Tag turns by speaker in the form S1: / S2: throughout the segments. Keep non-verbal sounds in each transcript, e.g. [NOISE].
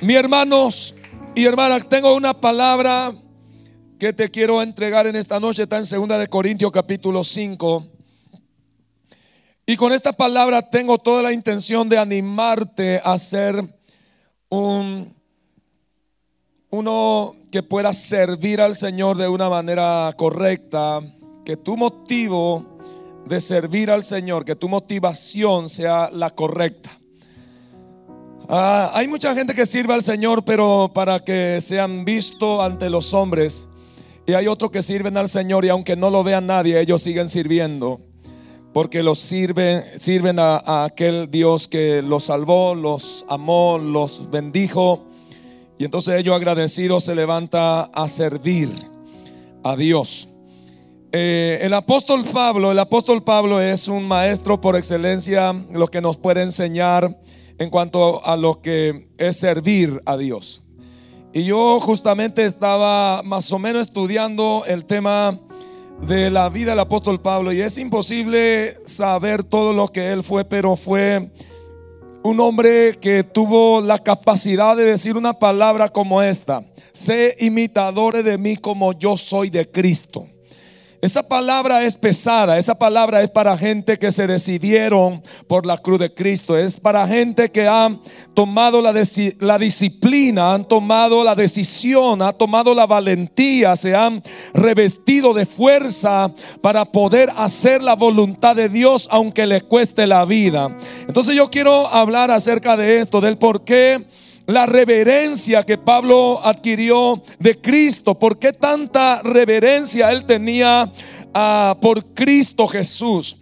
S1: Mi hermanos y hermanas, tengo una palabra que te quiero entregar en esta noche. Está en 2 de Corintios capítulo 5. Y con esta palabra tengo toda la intención de animarte a ser un uno que pueda servir al Señor de una manera correcta, que tu motivo de servir al Señor, que tu motivación sea la correcta. Ah, hay mucha gente que sirve al Señor, pero para que sean vistos ante los hombres. Y hay otros que sirven al Señor y aunque no lo vea nadie, ellos siguen sirviendo. Porque los sirven, sirven a, a aquel Dios que los salvó, los amó, los bendijo. Y entonces ellos agradecidos se levanta a servir a Dios. Eh, el apóstol Pablo, el apóstol Pablo es un maestro por excelencia, lo que nos puede enseñar en cuanto a lo que es servir a Dios. Y yo justamente estaba más o menos estudiando el tema de la vida del apóstol Pablo y es imposible saber todo lo que él fue, pero fue un hombre que tuvo la capacidad de decir una palabra como esta, sé imitadores de mí como yo soy de Cristo. Esa palabra es pesada, esa palabra es para gente que se decidieron por la cruz de Cristo, es para gente que ha tomado la, la, disciplina, han tomado la decisión, ha tomado la valentía, se han revestido de fuerza para poder hacer la voluntad de Dios aunque le cueste la vida. Entonces yo quiero hablar acerca de esto, del por qué la reverencia que Pablo adquirió de Cristo. ¿Por qué tanta reverencia él tenía ah, por Cristo Jesús?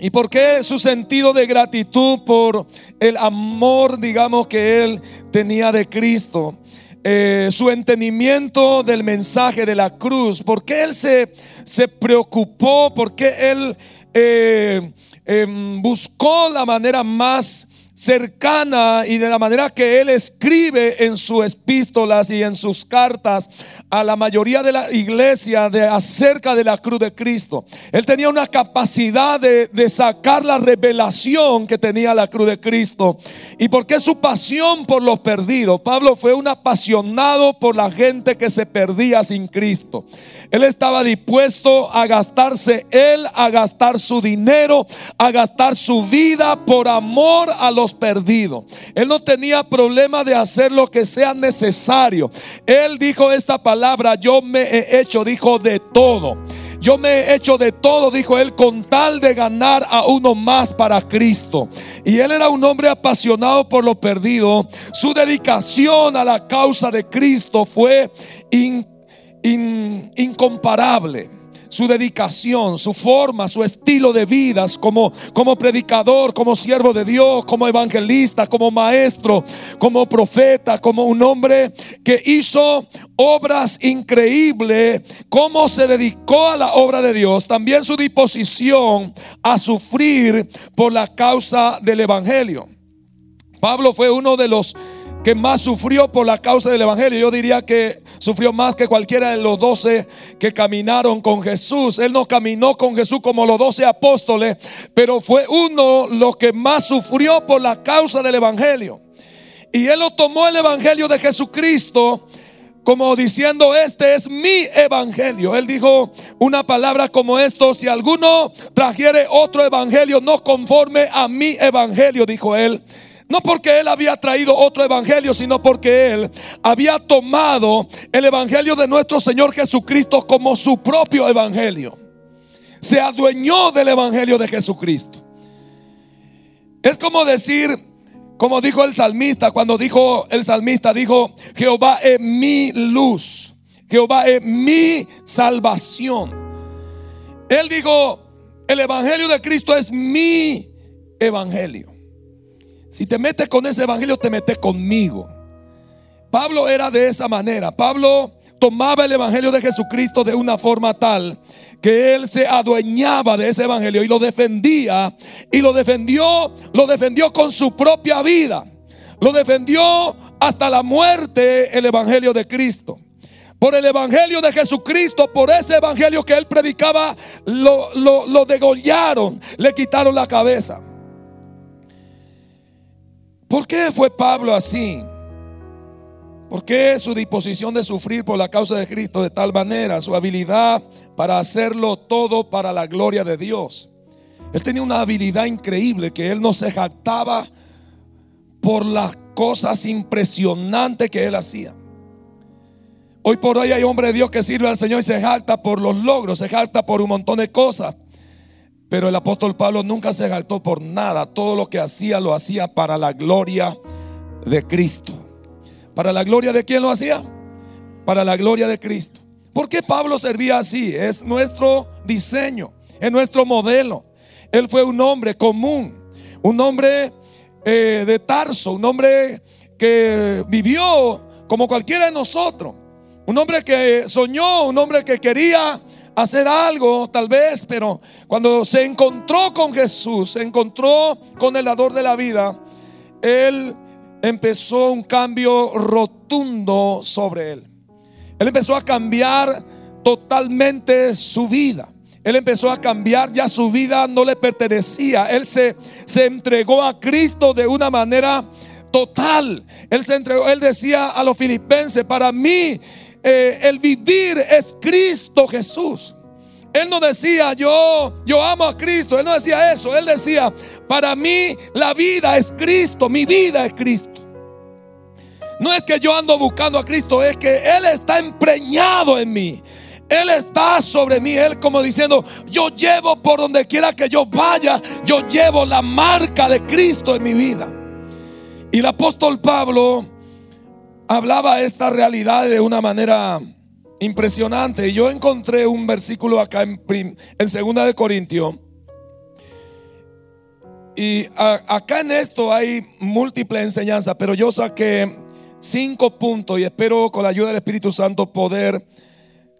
S1: ¿Y por qué su sentido de gratitud por el amor, digamos, que él tenía de Cristo? Eh, su entendimiento del mensaje de la cruz. ¿Por qué él se, se preocupó? ¿Por qué él eh, em, buscó la manera más cercana y de la manera que él escribe en sus epístolas y en sus cartas a la mayoría de la iglesia de acerca de la cruz de Cristo. Él tenía una capacidad de, de sacar la revelación que tenía la cruz de Cristo. ¿Y porque su pasión por los perdidos? Pablo fue un apasionado por la gente que se perdía sin Cristo. Él estaba dispuesto a gastarse él, a gastar su dinero, a gastar su vida por amor a los perdidos. Él no tenía problema de hacer lo que sea necesario. Él dijo esta palabra, yo me he hecho, dijo de todo. Yo me he hecho de todo, dijo él, con tal de ganar a uno más para Cristo. Y él era un hombre apasionado por lo perdido. Su dedicación a la causa de Cristo fue incomparable su dedicación, su forma, su estilo de vida como, como predicador, como siervo de Dios, como evangelista, como maestro, como profeta, como un hombre que hizo obras increíbles, cómo se dedicó a la obra de Dios, también su disposición a sufrir por la causa del Evangelio. Pablo fue uno de los que más sufrió por la causa del Evangelio. Yo diría que sufrió más que cualquiera de los doce que caminaron con Jesús. Él no caminó con Jesús como los doce apóstoles, pero fue uno lo que más sufrió por la causa del Evangelio. Y él lo tomó el Evangelio de Jesucristo como diciendo, este es mi evangelio. Él dijo una palabra como esto, si alguno trajere otro evangelio no conforme a mi evangelio, dijo él, no porque él había traído otro evangelio, sino porque él había tomado el evangelio de nuestro Señor Jesucristo como su propio evangelio. Se adueñó del evangelio de Jesucristo. Es como decir, como dijo el salmista, cuando dijo el salmista, dijo, Jehová es mi luz, Jehová es mi salvación. Él dijo, el evangelio de Cristo es mi evangelio. Si te metes con ese evangelio, te metes conmigo. Pablo era de esa manera. Pablo tomaba el evangelio de Jesucristo de una forma tal que él se adueñaba de ese evangelio y lo defendía y lo defendió, lo defendió con su propia vida. Lo defendió hasta la muerte el evangelio de Cristo. Por el evangelio de Jesucristo, por ese evangelio que él predicaba, lo, lo, lo degollaron, le quitaron la cabeza. ¿Por qué fue Pablo así? ¿Por qué su disposición de sufrir por la causa de Cristo de tal manera? Su habilidad para hacerlo todo para la gloria de Dios. Él tenía una habilidad increíble que él no se jactaba por las cosas impresionantes que él hacía. Hoy por hoy hay hombre de Dios que sirve al Señor y se jacta por los logros, se jacta por un montón de cosas. Pero el apóstol Pablo nunca se jactó por nada. Todo lo que hacía lo hacía para la gloria de Cristo. ¿Para la gloria de quién lo hacía? Para la gloria de Cristo. ¿Por qué Pablo servía así? Es nuestro diseño, es nuestro modelo. Él fue un hombre común, un hombre eh, de Tarso, un hombre que vivió como cualquiera de nosotros. Un hombre que soñó, un hombre que quería hacer algo, tal vez, pero cuando se encontró con Jesús, se encontró con el dador de la vida, él empezó un cambio rotundo sobre él. Él empezó a cambiar totalmente su vida. Él empezó a cambiar, ya su vida no le pertenecía. Él se, se entregó a Cristo de una manera total. Él se entregó, él decía a los filipenses, para mí eh, el vivir es Cristo Jesús. Él no decía, yo, yo amo a Cristo. Él no decía eso. Él decía, para mí la vida es Cristo, mi vida es Cristo. No es que yo ando buscando a Cristo, es que Él está empreñado en mí. Él está sobre mí, Él como diciendo, yo llevo por donde quiera que yo vaya, yo llevo la marca de Cristo en mi vida. Y el apóstol Pablo hablaba esta realidad de una manera impresionante. Yo encontré un versículo acá en, en Segunda de Corintios. Y acá en esto hay múltiple enseñanza, pero yo saqué cinco puntos y espero con la ayuda del Espíritu Santo poder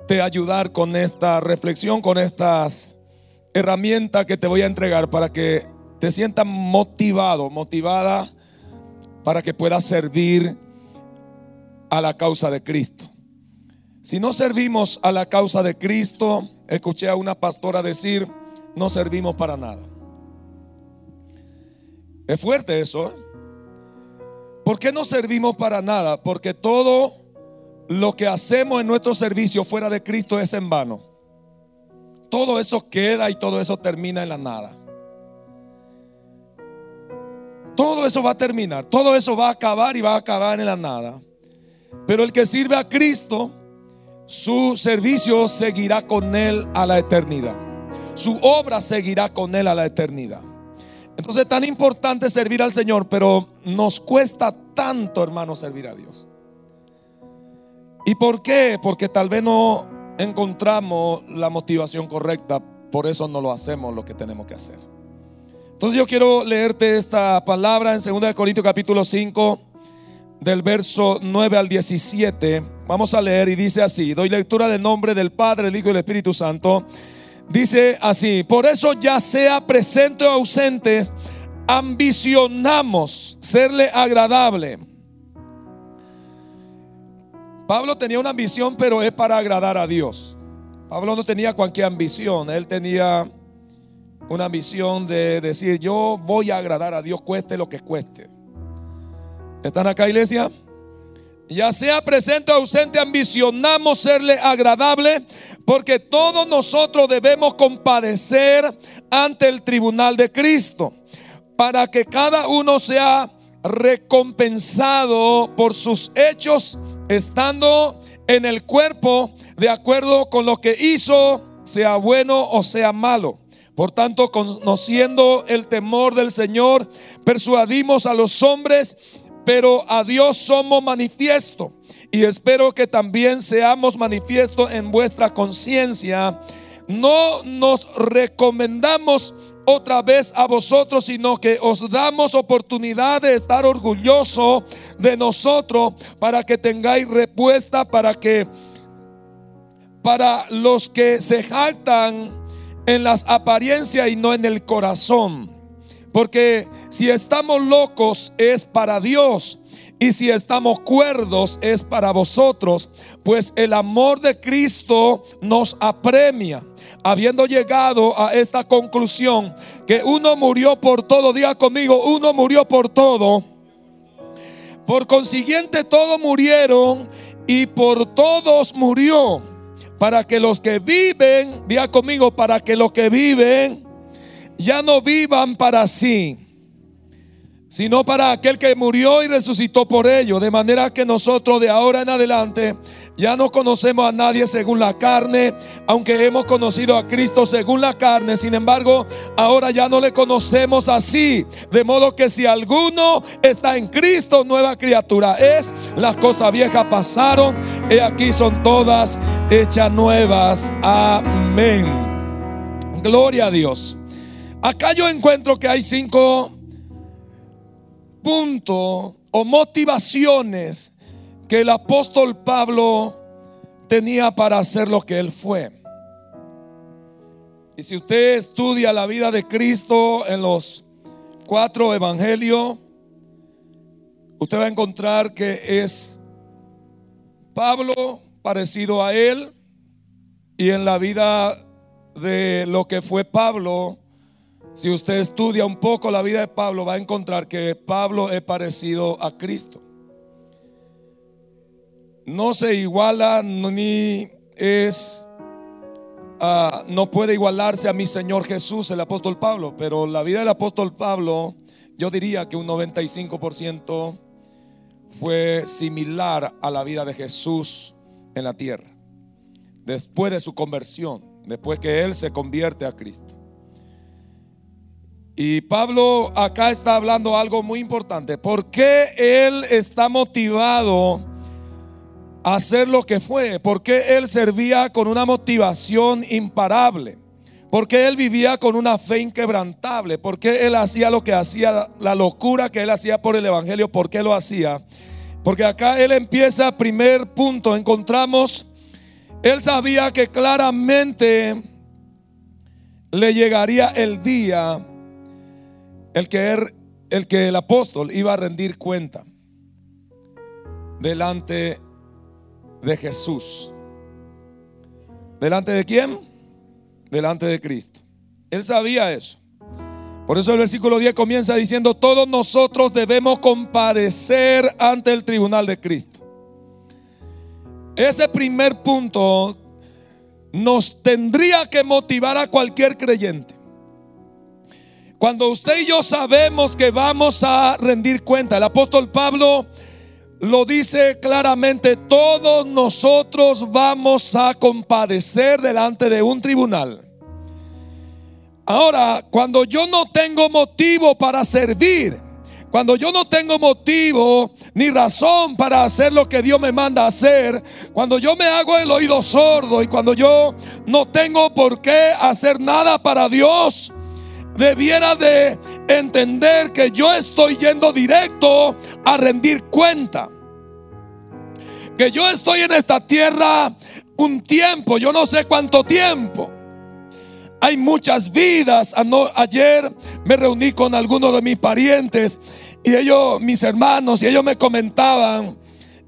S1: te ayudar con esta reflexión, con estas herramientas que te voy a entregar para que te sientas motivado, motivada para que puedas servir a la causa de Cristo. Si no servimos a la causa de Cristo, escuché a una pastora decir, no servimos para nada. Es fuerte eso. ¿eh? ¿Por qué no servimos para nada? Porque todo lo que hacemos en nuestro servicio fuera de Cristo es en vano. Todo eso queda y todo eso termina en la nada. Todo eso va a terminar, todo eso va a acabar y va a acabar en la nada. Pero el que sirve a Cristo, su servicio seguirá con él a la eternidad. Su obra seguirá con él a la eternidad. Entonces es tan importante servir al Señor, pero nos cuesta tanto, hermano, servir a Dios. ¿Y por qué? Porque tal vez no encontramos la motivación correcta, por eso no lo hacemos lo que tenemos que hacer. Entonces yo quiero leerte esta palabra en 2 Corintios capítulo 5 del verso 9 al 17. Vamos a leer y dice así, doy lectura del nombre del Padre, el Hijo y del Espíritu Santo. Dice así, por eso ya sea presente o ausentes, ambicionamos serle agradable. Pablo tenía una ambición, pero es para agradar a Dios. Pablo no tenía cualquier ambición, él tenía una ambición de decir, yo voy a agradar a Dios, cueste lo que cueste. ¿Están acá, iglesia? Ya sea presente o ausente, ambicionamos serle agradable, porque todos nosotros debemos compadecer ante el tribunal de Cristo, para que cada uno sea recompensado por sus hechos, estando en el cuerpo de acuerdo con lo que hizo, sea bueno o sea malo. Por tanto, conociendo el temor del Señor, persuadimos a los hombres pero a Dios somos manifiesto. Y espero que también seamos manifiesto en vuestra conciencia. No nos recomendamos otra vez a vosotros, sino que os damos oportunidad de estar orgulloso de nosotros para que tengáis respuesta, para que para los que se jactan en las apariencias y no en el corazón. Porque si estamos locos es para Dios. Y si estamos cuerdos es para vosotros, pues el amor de Cristo nos apremia. Habiendo llegado a esta conclusión, que uno murió por todo, diga conmigo, uno murió por todo, Por consiguiente todos murieron y por todos murió. Para que los que viven, vea conmigo, para que los que viven ya no vivan para sí sino para aquel que murió y resucitó por ello. De manera que nosotros de ahora en adelante ya no conocemos a nadie según la carne, aunque hemos conocido a Cristo según la carne. Sin embargo, ahora ya no le conocemos así. De modo que si alguno está en Cristo, nueva criatura es. Las cosas viejas pasaron y aquí son todas hechas nuevas. Amén. Gloria a Dios. Acá yo encuentro que hay cinco punto o motivaciones que el apóstol Pablo tenía para hacer lo que él fue. Y si usted estudia la vida de Cristo en los cuatro evangelios, usted va a encontrar que es Pablo parecido a él y en la vida de lo que fue Pablo, si usted estudia un poco la vida de Pablo, va a encontrar que Pablo es parecido a Cristo. No se iguala ni es, ah, no puede igualarse a mi Señor Jesús, el apóstol Pablo, pero la vida del apóstol Pablo, yo diría que un 95% fue similar a la vida de Jesús en la tierra, después de su conversión, después que Él se convierte a Cristo. Y Pablo acá está hablando algo muy importante. ¿Por qué él está motivado a hacer lo que fue? ¿Por qué él servía con una motivación imparable? ¿Por qué él vivía con una fe inquebrantable? ¿Por qué él hacía lo que hacía, la locura que él hacía por el Evangelio? ¿Por qué lo hacía? Porque acá él empieza, primer punto, encontramos, él sabía que claramente le llegaría el día el que, er, el que el apóstol iba a rendir cuenta delante de Jesús. ¿Delante de quién? Delante de Cristo. Él sabía eso. Por eso el versículo 10 comienza diciendo, todos nosotros debemos comparecer ante el tribunal de Cristo. Ese primer punto nos tendría que motivar a cualquier creyente. Cuando usted y yo sabemos que vamos a rendir cuenta, el apóstol Pablo lo dice claramente, todos nosotros vamos a compadecer delante de un tribunal. Ahora, cuando yo no tengo motivo para servir, cuando yo no tengo motivo ni razón para hacer lo que Dios me manda hacer, cuando yo me hago el oído sordo y cuando yo no tengo por qué hacer nada para Dios, debiera de entender que yo estoy yendo directo a rendir cuenta. Que yo estoy en esta tierra un tiempo, yo no sé cuánto tiempo. Hay muchas vidas. Ayer me reuní con algunos de mis parientes y ellos, mis hermanos, y ellos me comentaban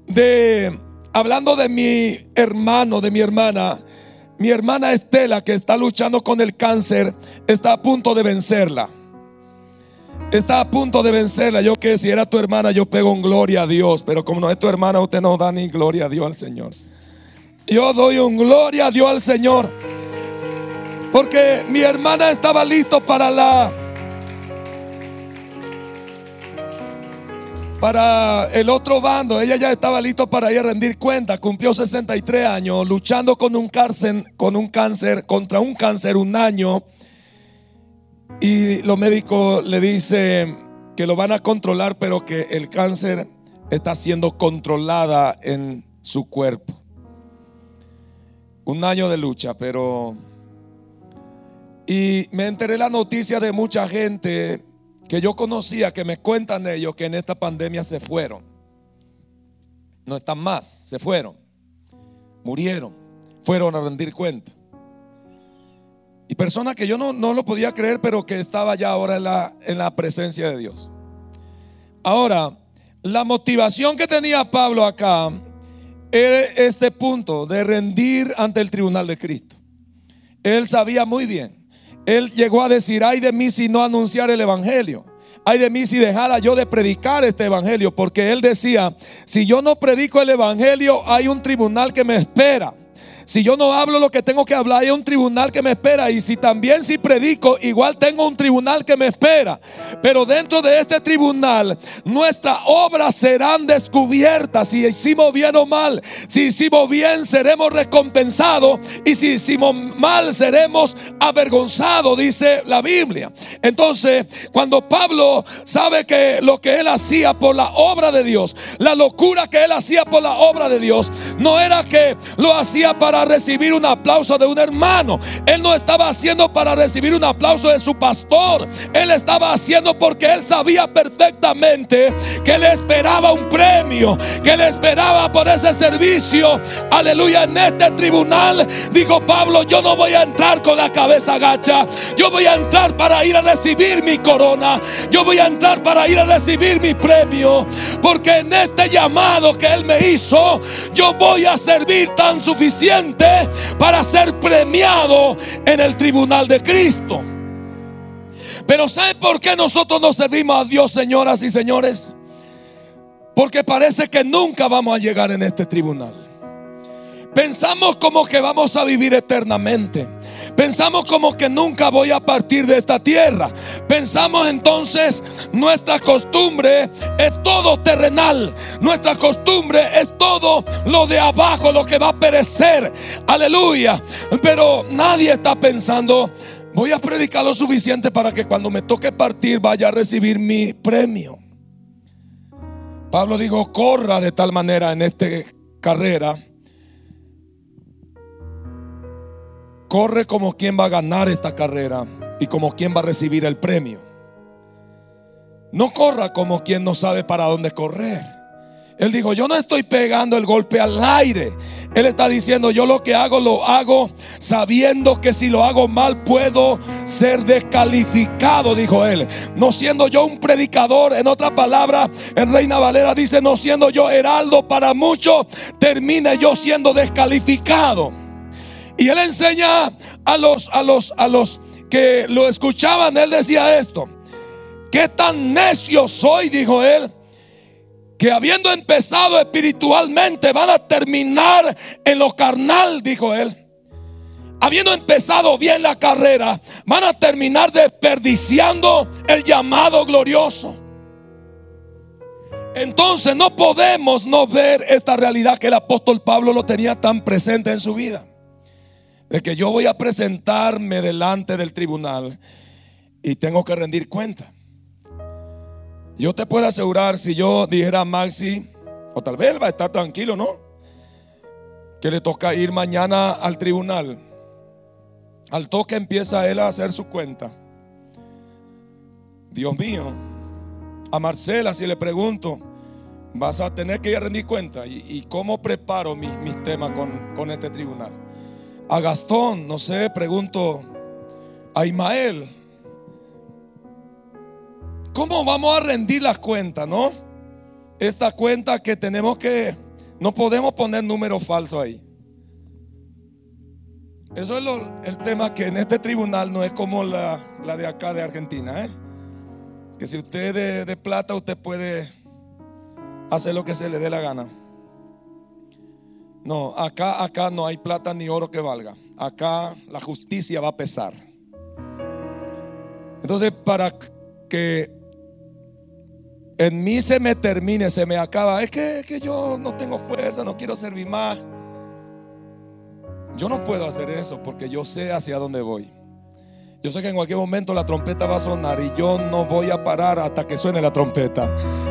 S1: de, hablando de mi hermano, de mi hermana, mi hermana Estela, que está luchando con el cáncer, está a punto de vencerla. Está a punto de vencerla. Yo que si era tu hermana, yo pego un gloria a Dios. Pero como no es tu hermana, usted no da ni gloria a Dios al Señor. Yo doy un gloria a Dios al Señor. Porque mi hermana estaba listo para la para el otro bando. Ella ya estaba listo para ir a rendir cuenta. Cumplió 63 años luchando con un cáncer, con un cáncer, contra un cáncer un año. Y los médicos le dicen que lo van a controlar, pero que el cáncer está siendo controlada en su cuerpo. Un año de lucha, pero... Y me enteré la noticia de mucha gente que yo conocía, que me cuentan ellos que en esta pandemia se fueron. No están más, se fueron. Murieron, fueron a rendir cuenta. Y personas que yo no, no lo podía creer, pero que estaba ya ahora en la, en la presencia de Dios. Ahora, la motivación que tenía Pablo acá era este punto de rendir ante el tribunal de Cristo. Él sabía muy bien él llegó a decir, ay de mí si no anunciar el Evangelio. ay de mí si dejara yo de predicar este evangelio, porque él decía, si yo no predico el evangelio, hay un tribunal que me espera. Si yo no hablo lo que tengo que hablar, hay un tribunal que me espera. Y si también si predico, igual tengo un tribunal que me espera. Pero dentro de este tribunal, nuestras obras serán descubiertas. Si hicimos bien o mal. Si hicimos bien, seremos recompensados. Y si hicimos mal, seremos avergonzados, dice la Biblia. Entonces, cuando Pablo sabe que lo que él hacía por la obra de Dios, la locura que él hacía por la obra de Dios, no era que lo hacía para para recibir un aplauso de un hermano. Él no estaba haciendo para recibir un aplauso de su pastor. Él estaba haciendo porque él sabía perfectamente que le esperaba un premio, que le esperaba por ese servicio. Aleluya, en este tribunal, dijo Pablo, yo no voy a entrar con la cabeza gacha. Yo voy a entrar para ir a recibir mi corona. Yo voy a entrar para ir a recibir mi premio. Porque en este llamado que él me hizo, yo voy a servir tan suficiente para ser premiado en el tribunal de Cristo. Pero ¿sabe por qué nosotros no servimos a Dios, señoras y señores? Porque parece que nunca vamos a llegar en este tribunal. Pensamos como que vamos a vivir eternamente. Pensamos como que nunca voy a partir de esta tierra. Pensamos entonces nuestra costumbre es todo terrenal. Nuestra costumbre es todo lo de abajo, lo que va a perecer. Aleluya. Pero nadie está pensando, voy a predicar lo suficiente para que cuando me toque partir vaya a recibir mi premio. Pablo dijo, corra de tal manera en esta carrera Corre como quien va a ganar esta carrera y como quien va a recibir el premio. No corra como quien no sabe para dónde correr. Él dijo, yo no estoy pegando el golpe al aire. Él está diciendo, yo lo que hago lo hago sabiendo que si lo hago mal puedo ser descalificado, dijo él. No siendo yo un predicador, en otra palabra, en Reina Valera dice, no siendo yo heraldo para muchos, termine yo siendo descalificado. Y él enseña a los, a los, a los que lo escuchaban, él decía esto. Qué tan necio soy, dijo él, que habiendo empezado espiritualmente van a terminar en lo carnal, dijo él. Habiendo empezado bien la carrera, van a terminar desperdiciando el llamado glorioso. Entonces no podemos no ver esta realidad que el apóstol Pablo lo tenía tan presente en su vida de que yo voy a presentarme delante del tribunal y tengo que rendir cuenta. Yo te puedo asegurar, si yo dijera a Maxi, o tal vez él va a estar tranquilo, ¿no? Que le toca ir mañana al tribunal. Al toque empieza él a hacer su cuenta. Dios mío, a Marcela si le pregunto, vas a tener que ir a rendir cuenta. ¿Y, cómo preparo mis, temas con, con este tribunal? A Gastón, no sé, pregunto a Ismael. ¿Cómo vamos a rendir las cuentas, no? Esta cuenta que tenemos que, no podemos poner números falsos ahí. Eso es el tema que en este tribunal no es como la, de acá de Argentina, ¿eh? Que si usted de, de plata, usted puede hacer lo que se le dé la gana. No, acá, acá no hay plata ni oro que valga. Acá la justicia va a pesar. Entonces, para que en mí se me termine, se me acaba, es que, que yo no tengo fuerza, no quiero servir más. Yo no puedo hacer eso porque yo sé hacia dónde voy. Yo sé que en cualquier momento la trompeta va a sonar y yo no voy a parar hasta que suene la trompeta.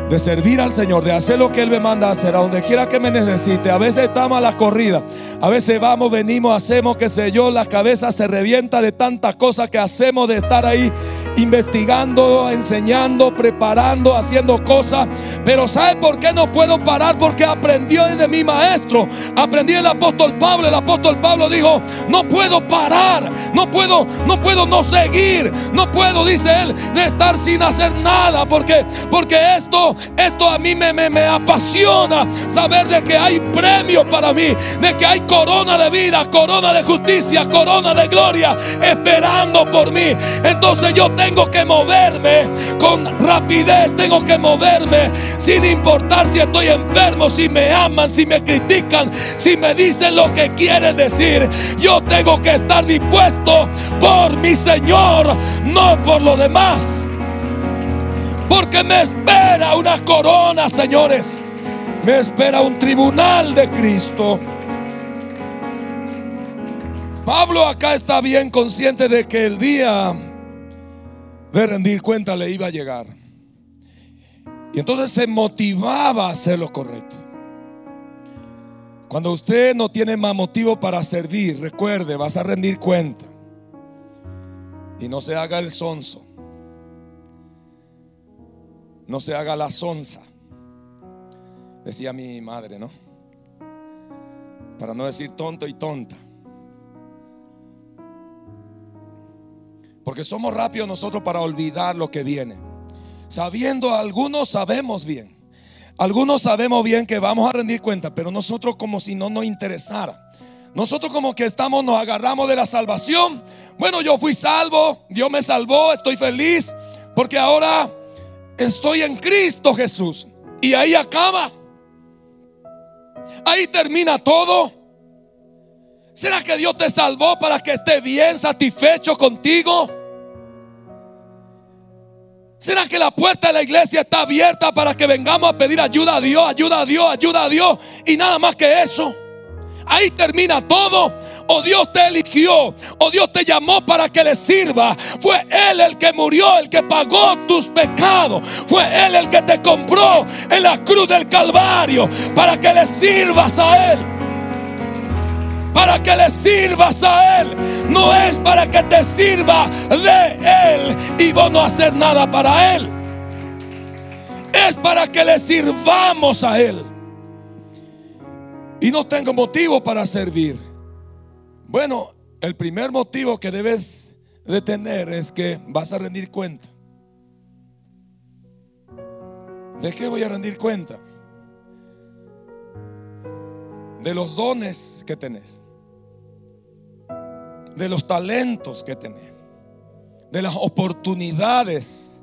S1: De servir al Señor, de hacer lo que Él me manda a hacer, a donde quiera que me necesite. A veces estamos a la corrida, a veces vamos, venimos, hacemos, que sé yo, la cabeza se revienta de tantas cosas que hacemos, de estar ahí investigando, enseñando, preparando, haciendo cosas. Pero ¿sabe por qué no puedo parar? Porque aprendió de mi maestro. Aprendí el apóstol Pablo. El apóstol Pablo dijo, no puedo parar, no puedo, no puedo no seguir, no puedo, dice él, de estar sin hacer nada, porque, porque esto, esto a mí me, me, me apasiona, saber de que hay premio para mí, de que hay corona de vida, corona de justicia, corona de gloria, esperando por mí. Entonces yo tengo que moverme con rapidez, tengo que moverme sin importar si estoy enfermo, si me aman, si me critican, si me dicen lo que quieren decir. Yo tengo que estar dispuesto por mi Señor, no por lo demás. Porque me espera una corona, señores. Me espera un tribunal de Cristo. Pablo acá está bien consciente de que el día de rendir cuenta le iba a llegar. Y entonces se motivaba a hacer lo correcto. Cuando usted no tiene más motivo para servir, recuerde, vas a rendir cuenta. Y no se haga el sonso. No se haga la sonza. Decía mi madre, ¿no? Para no decir tonto y tonta. Porque somos rápidos nosotros para olvidar lo que viene. Sabiendo, algunos sabemos bien. Algunos sabemos bien que vamos a rendir cuenta, pero nosotros como si no nos interesara. Nosotros como que estamos, nos agarramos de la salvación. Bueno, yo fui salvo, Dios me salvó, estoy feliz, porque ahora estoy en Cristo Jesús. Y ahí acaba. Ahí termina todo. ¿Será que Dios te salvó para que esté bien satisfecho contigo? ¿Será que la puerta de la iglesia está abierta para que vengamos a pedir ayuda a Dios, ayuda a Dios, ayuda a Dios y nada más que eso? Ahí termina todo. O Dios te eligió, o Dios te llamó para que le sirva. Fue Él el que murió, el que pagó tus pecados. Fue Él el que te compró en la cruz del Calvario para que le sirvas a Él. Para que le sirvas a Él. No es para que te sirva de Él y vos no hacer nada para Él. Es para que le sirvamos a Él y no tengo motivo para servir. Bueno, el primer motivo que debes de tener es que vas a rendir cuenta. ¿De qué voy a rendir cuenta? De los dones que tenés. De los talentos que tenés. De las oportunidades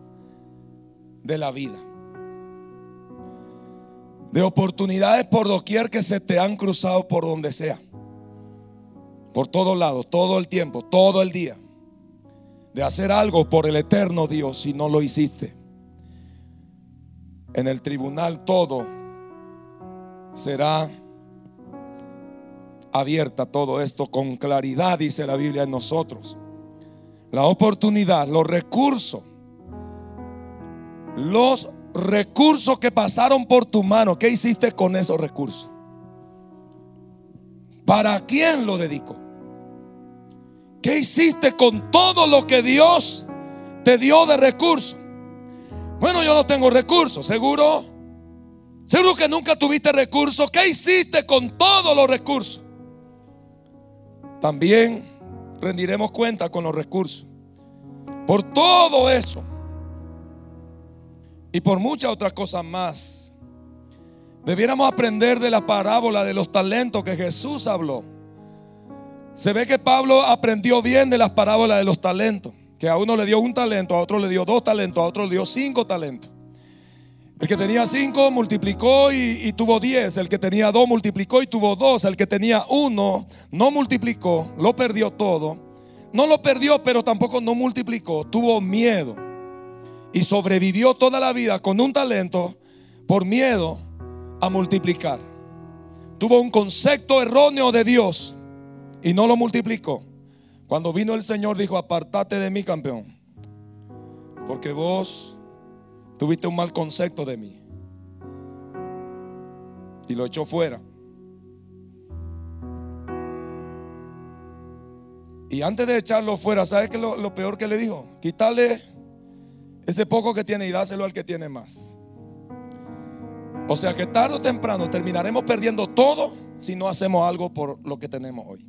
S1: de la vida de oportunidades por doquier que se te han cruzado por donde sea. Por todos lados, todo el tiempo, todo el día. De hacer algo por el eterno Dios si no lo hiciste. En el tribunal todo será abierta todo esto con claridad, dice la Biblia en nosotros. La oportunidad, los recursos, los recursos que pasaron por tu mano, ¿qué hiciste con esos recursos? ¿Para quién lo dedicó? ¿Qué hiciste con todo lo que Dios te dio de recursos? Bueno, yo no tengo recursos, seguro. Seguro que nunca tuviste recursos. ¿Qué hiciste con todos los recursos? También rendiremos cuenta con los recursos. Por todo eso y por muchas otras cosas más. Debiéramos aprender de la parábola de los talentos que Jesús habló. Se ve que Pablo aprendió bien de las parábolas de los talentos. Que a uno le dio un talento, a otro le dio dos talentos, a otro le dio cinco talentos. El que tenía cinco multiplicó y, y, tuvo diez. El que tenía dos multiplicó y tuvo dos. El que tenía uno no multiplicó, lo perdió todo. No lo perdió, pero tampoco no multiplicó. Tuvo miedo y sobrevivió toda la vida con un talento por miedo a multiplicar. Tuvo un concepto erróneo de Dios y no lo multiplicó. Cuando vino el Señor dijo, apartate de mí, campeón, porque vos tuviste un mal concepto de mí. Y lo echó fuera. Y antes de echarlo fuera, ¿sabes qué lo, lo peor que le dijo? Quitarle ese poco que tiene y dáselo al que tiene más. O sea que tarde o temprano terminaremos perdiendo todo si no hacemos algo por lo que tenemos hoy.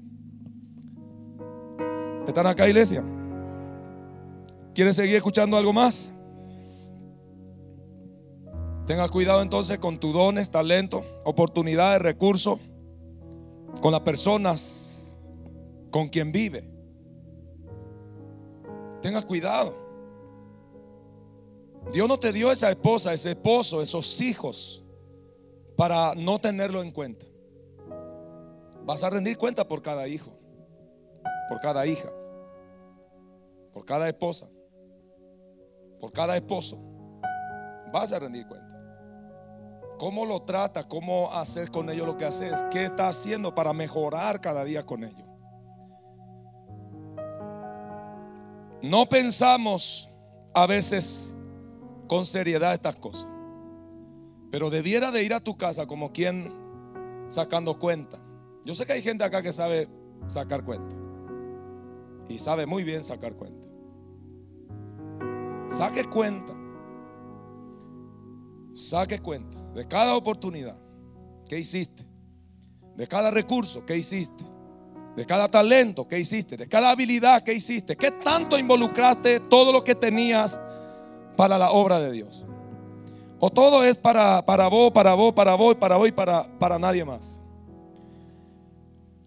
S1: ¿Están acá, iglesia? ¿Quiere seguir escuchando algo más? Tenga cuidado entonces con tus dones, talentos, oportunidades, recursos, con las personas con quien vive. Tenga cuidado. Dios no te dio esa esposa, ese esposo, esos hijos para no tenerlo en cuenta. Vas a rendir cuenta por cada hijo, por cada hija, por cada esposa, por cada esposo. Vas a rendir cuenta. ¿Cómo lo trata? ¿Cómo hacer con ellos lo que haces? ¿Qué está haciendo para mejorar cada día con ellos? No pensamos a veces con seriedad estas cosas. Pero debiera de ir a tu casa como quien sacando cuenta. Yo sé que hay gente acá que sabe sacar cuenta. Y sabe muy bien sacar cuenta. Saque cuenta. Saque cuenta de cada oportunidad que hiciste. De cada recurso que hiciste. De cada talento que hiciste. De cada habilidad que hiciste. ¿Qué tanto involucraste todo lo que tenías para la obra de Dios? O todo es para, para vos, para vos, para vos, para vos y para, para nadie más.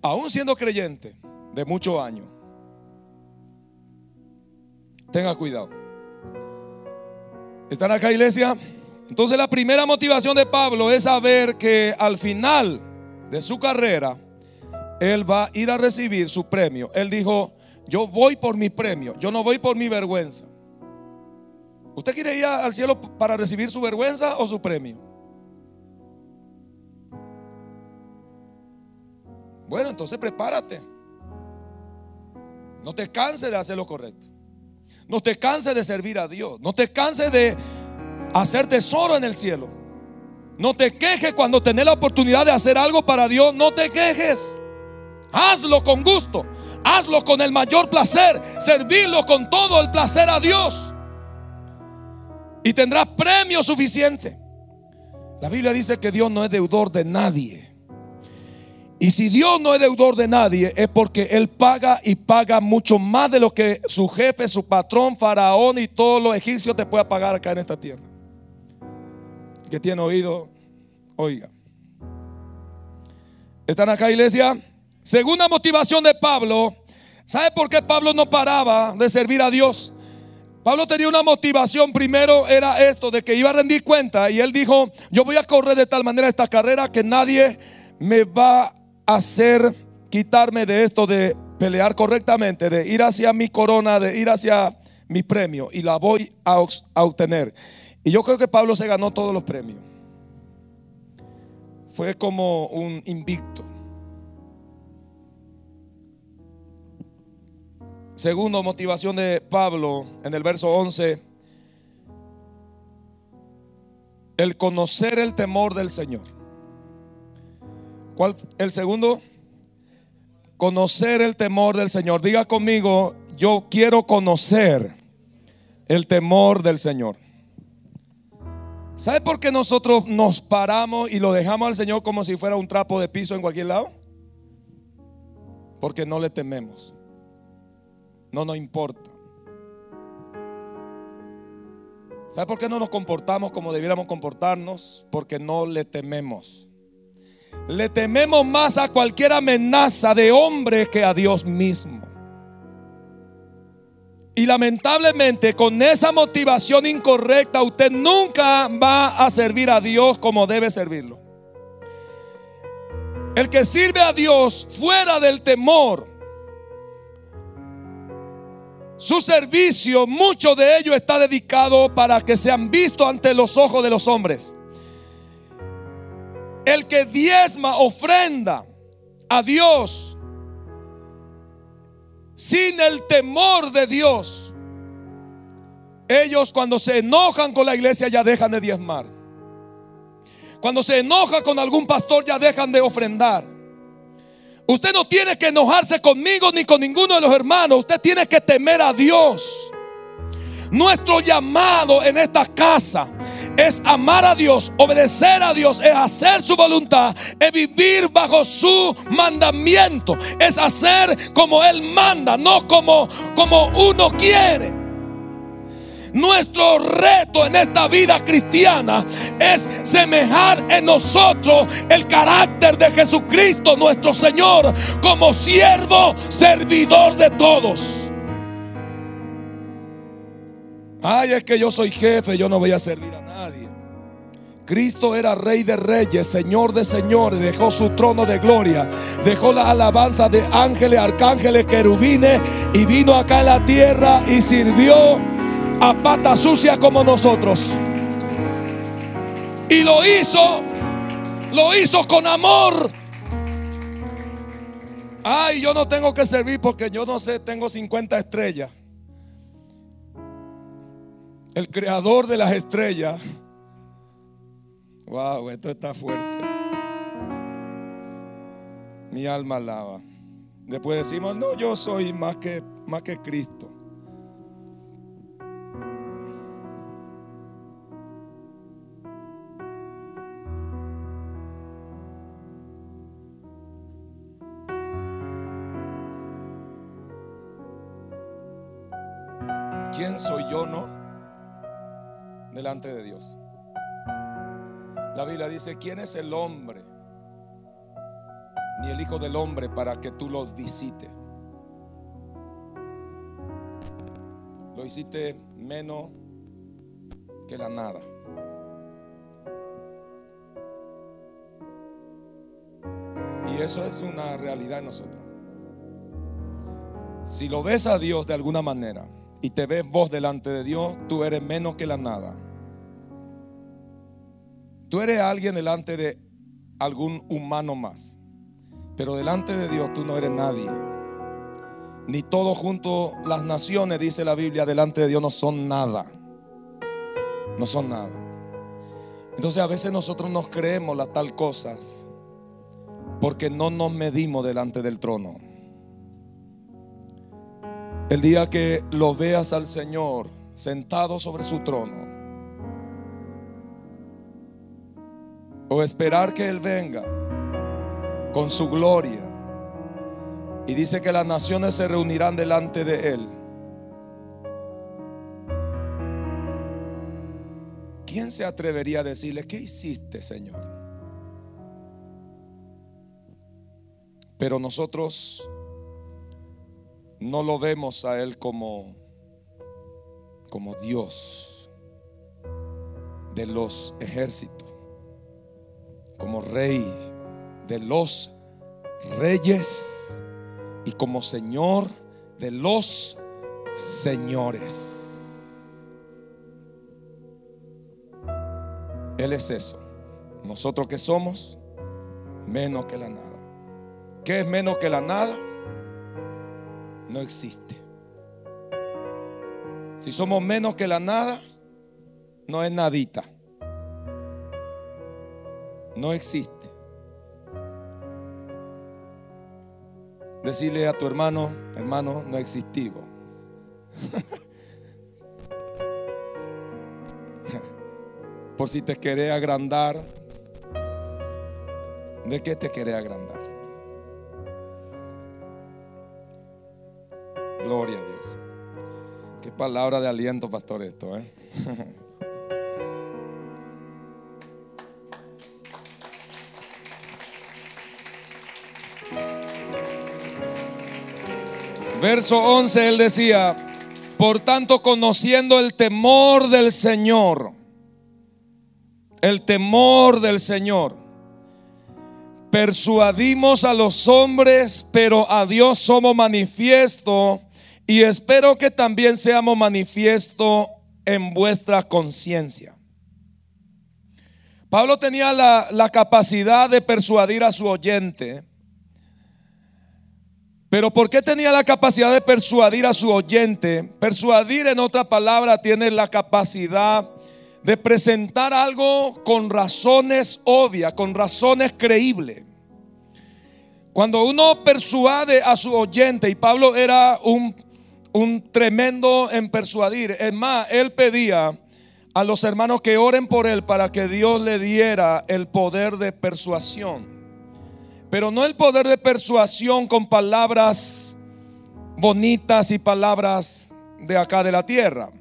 S1: Aún siendo creyente de muchos años, tenga cuidado. ¿Están acá, iglesia? Entonces la primera motivación de Pablo es saber que al final de su carrera, él va a ir a recibir su premio. Él dijo, yo voy por mi premio, yo no voy por mi vergüenza. ¿Usted quiere ir al cielo para recibir su vergüenza o su premio? Bueno, entonces prepárate. No te canses de hacer lo correcto. No te canses de servir a Dios. No te canses de hacer tesoro en el cielo. No te quejes cuando tenés la oportunidad de hacer algo para Dios. No te quejes. Hazlo con gusto. Hazlo con el mayor placer. Servirlo con todo el placer a Dios y tendrás premio suficiente. La Biblia dice que Dios no es deudor de nadie. Y si Dios no es deudor de nadie, es porque Él paga y paga mucho más de lo que su jefe, su patrón, faraón y todos los egipcios te pueda pagar acá en esta tierra. Que tiene oído, oiga. ¿Están acá, iglesia? Segunda motivación de Pablo. ¿Sabe por qué Pablo no paraba de servir a Dios? Pablo tenía una motivación, primero era esto, de que iba a rendir cuenta y él dijo, yo voy a correr de tal manera esta carrera que nadie me va a hacer quitarme de esto de pelear correctamente, de ir hacia mi corona, de ir hacia mi premio y la voy a, a obtener. Y yo creo que Pablo se ganó todos los premios. Fue como un invicto. Segundo, motivación de Pablo en el verso 11. El conocer el temor del Señor. ¿Cuál? El segundo, conocer el temor del Señor. Diga conmigo, yo quiero conocer el temor del Señor. ¿Sabe por qué nosotros nos paramos y lo dejamos al Señor como si fuera un trapo de piso en cualquier lado? Porque no le tememos no nos importa. ¿Sabe por qué no nos comportamos como debiéramos comportarnos? Porque no le tememos. Le tememos más a cualquier amenaza de hombre que a Dios mismo. Y lamentablemente con esa motivación incorrecta usted nunca va a servir a Dios como debe servirlo. El que sirve a Dios fuera del temor su servicio, mucho de ello está dedicado para que sean vistos ante los ojos de los hombres. El que diezma ofrenda a Dios sin el temor de Dios, ellos cuando se enojan con la iglesia ya dejan de diezmar. Cuando se enoja con algún pastor ya dejan de ofrendar. Usted no tiene que enojarse conmigo ni con ninguno de los hermanos. Usted tiene que temer a Dios. Nuestro llamado en esta casa es amar a Dios, obedecer a Dios, es hacer su voluntad, es vivir bajo su mandamiento, es hacer como Él manda, no como, como uno quiere. Nuestro reto en esta vida cristiana es semejar en nosotros el carácter de Jesucristo, nuestro Señor, como siervo, servidor de todos. Ay, es que yo soy jefe, yo no voy a servir a nadie. Cristo era rey de reyes, señor de señores, dejó su trono de gloria, dejó la alabanza de ángeles, arcángeles, querubines y vino acá en la tierra y sirvió a pata sucia como nosotros. Y lo hizo, lo hizo con amor. Ay, yo no tengo que servir porque yo no sé, tengo 50 estrellas el creador de las estrellas. Wow, esto está fuerte. Mi alma alaba. Después decimos, no, yo soy más que, más que Cristo. ¿Quién soy yo, no? delante de Dios. La Biblia dice, ¿quién es el hombre? Ni el Hijo del Hombre para que tú los visites. Lo hiciste menos que la nada. Y eso es una realidad en nosotros. Si lo ves a Dios de alguna manera, y te ves vos delante de Dios, tú eres menos que la nada. Tú eres alguien delante de algún humano más. Pero delante de Dios tú no eres nadie. Ni todos juntos las naciones, dice la Biblia, delante de Dios no son nada. No son nada. Entonces a veces nosotros nos creemos las tal cosas porque no nos medimos delante del trono. El día que lo veas al Señor sentado sobre su trono, o esperar que Él venga con su gloria, y dice que las naciones se reunirán delante de Él. ¿Quién se atrevería a decirle, ¿qué hiciste, Señor? Pero nosotros no lo vemos a Él como, como Dios de los ejércitos, como Rey de los reyes y como Señor de los señores. Él es eso. Nosotros que somos menos que la nada. ¿Qué es menos que la nada? No existe. Si somos menos que la nada, no es nadita. No existe. Decirle a tu hermano, hermano, no existivo. [LAUGHS] Por si te querés agrandar, ¿de qué te querés agrandar? Gloria a Dios. Qué palabra de aliento, pastor, esto, ¿eh? [LAUGHS] Verso 11, él decía, por tanto, conociendo el temor del Señor, el temor del Señor, persuadimos a los hombres, pero a Dios somos manifiesto y espero que también seamos manifiesto en vuestra conciencia. Pablo tenía la, la, capacidad de persuadir a su oyente. Pero ¿por qué tenía la capacidad de persuadir a su oyente? Persuadir en otra palabra tiene la capacidad de presentar algo con razones obvias, con razones creíbles. Cuando uno persuade a su oyente, y Pablo era un un tremendo en persuadir. Es más, él pedía a los hermanos que oren por él para que Dios le diera el poder de persuasión. Pero no el poder de persuasión con palabras bonitas y palabras de acá de la tierra.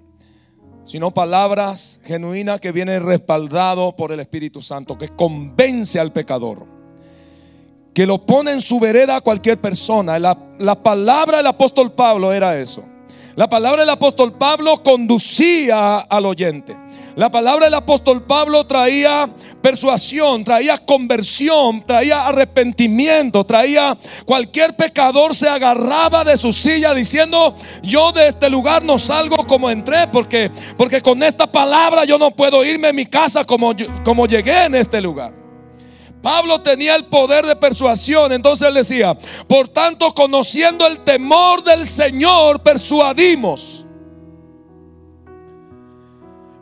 S1: sino palabras genuinas que vienen respaldado por el Espíritu Santo, que convence al pecador, que lo pone en su vereda a cualquier persona. La, la palabra del apóstol Pablo era eso. La palabra del apóstol Pablo conducía al oyente. La palabra del apóstol Pablo traía persuasión, traía conversión, traía arrepentimiento, traía cualquier pecador se agarraba de su silla diciendo, yo de este lugar no salgo como entré porque porque con esta palabra yo no puedo irme a mi casa como como llegué en este lugar. Pablo tenía el poder de persuasión, entonces él decía, por tanto, conociendo el temor del Señor, persuadimos.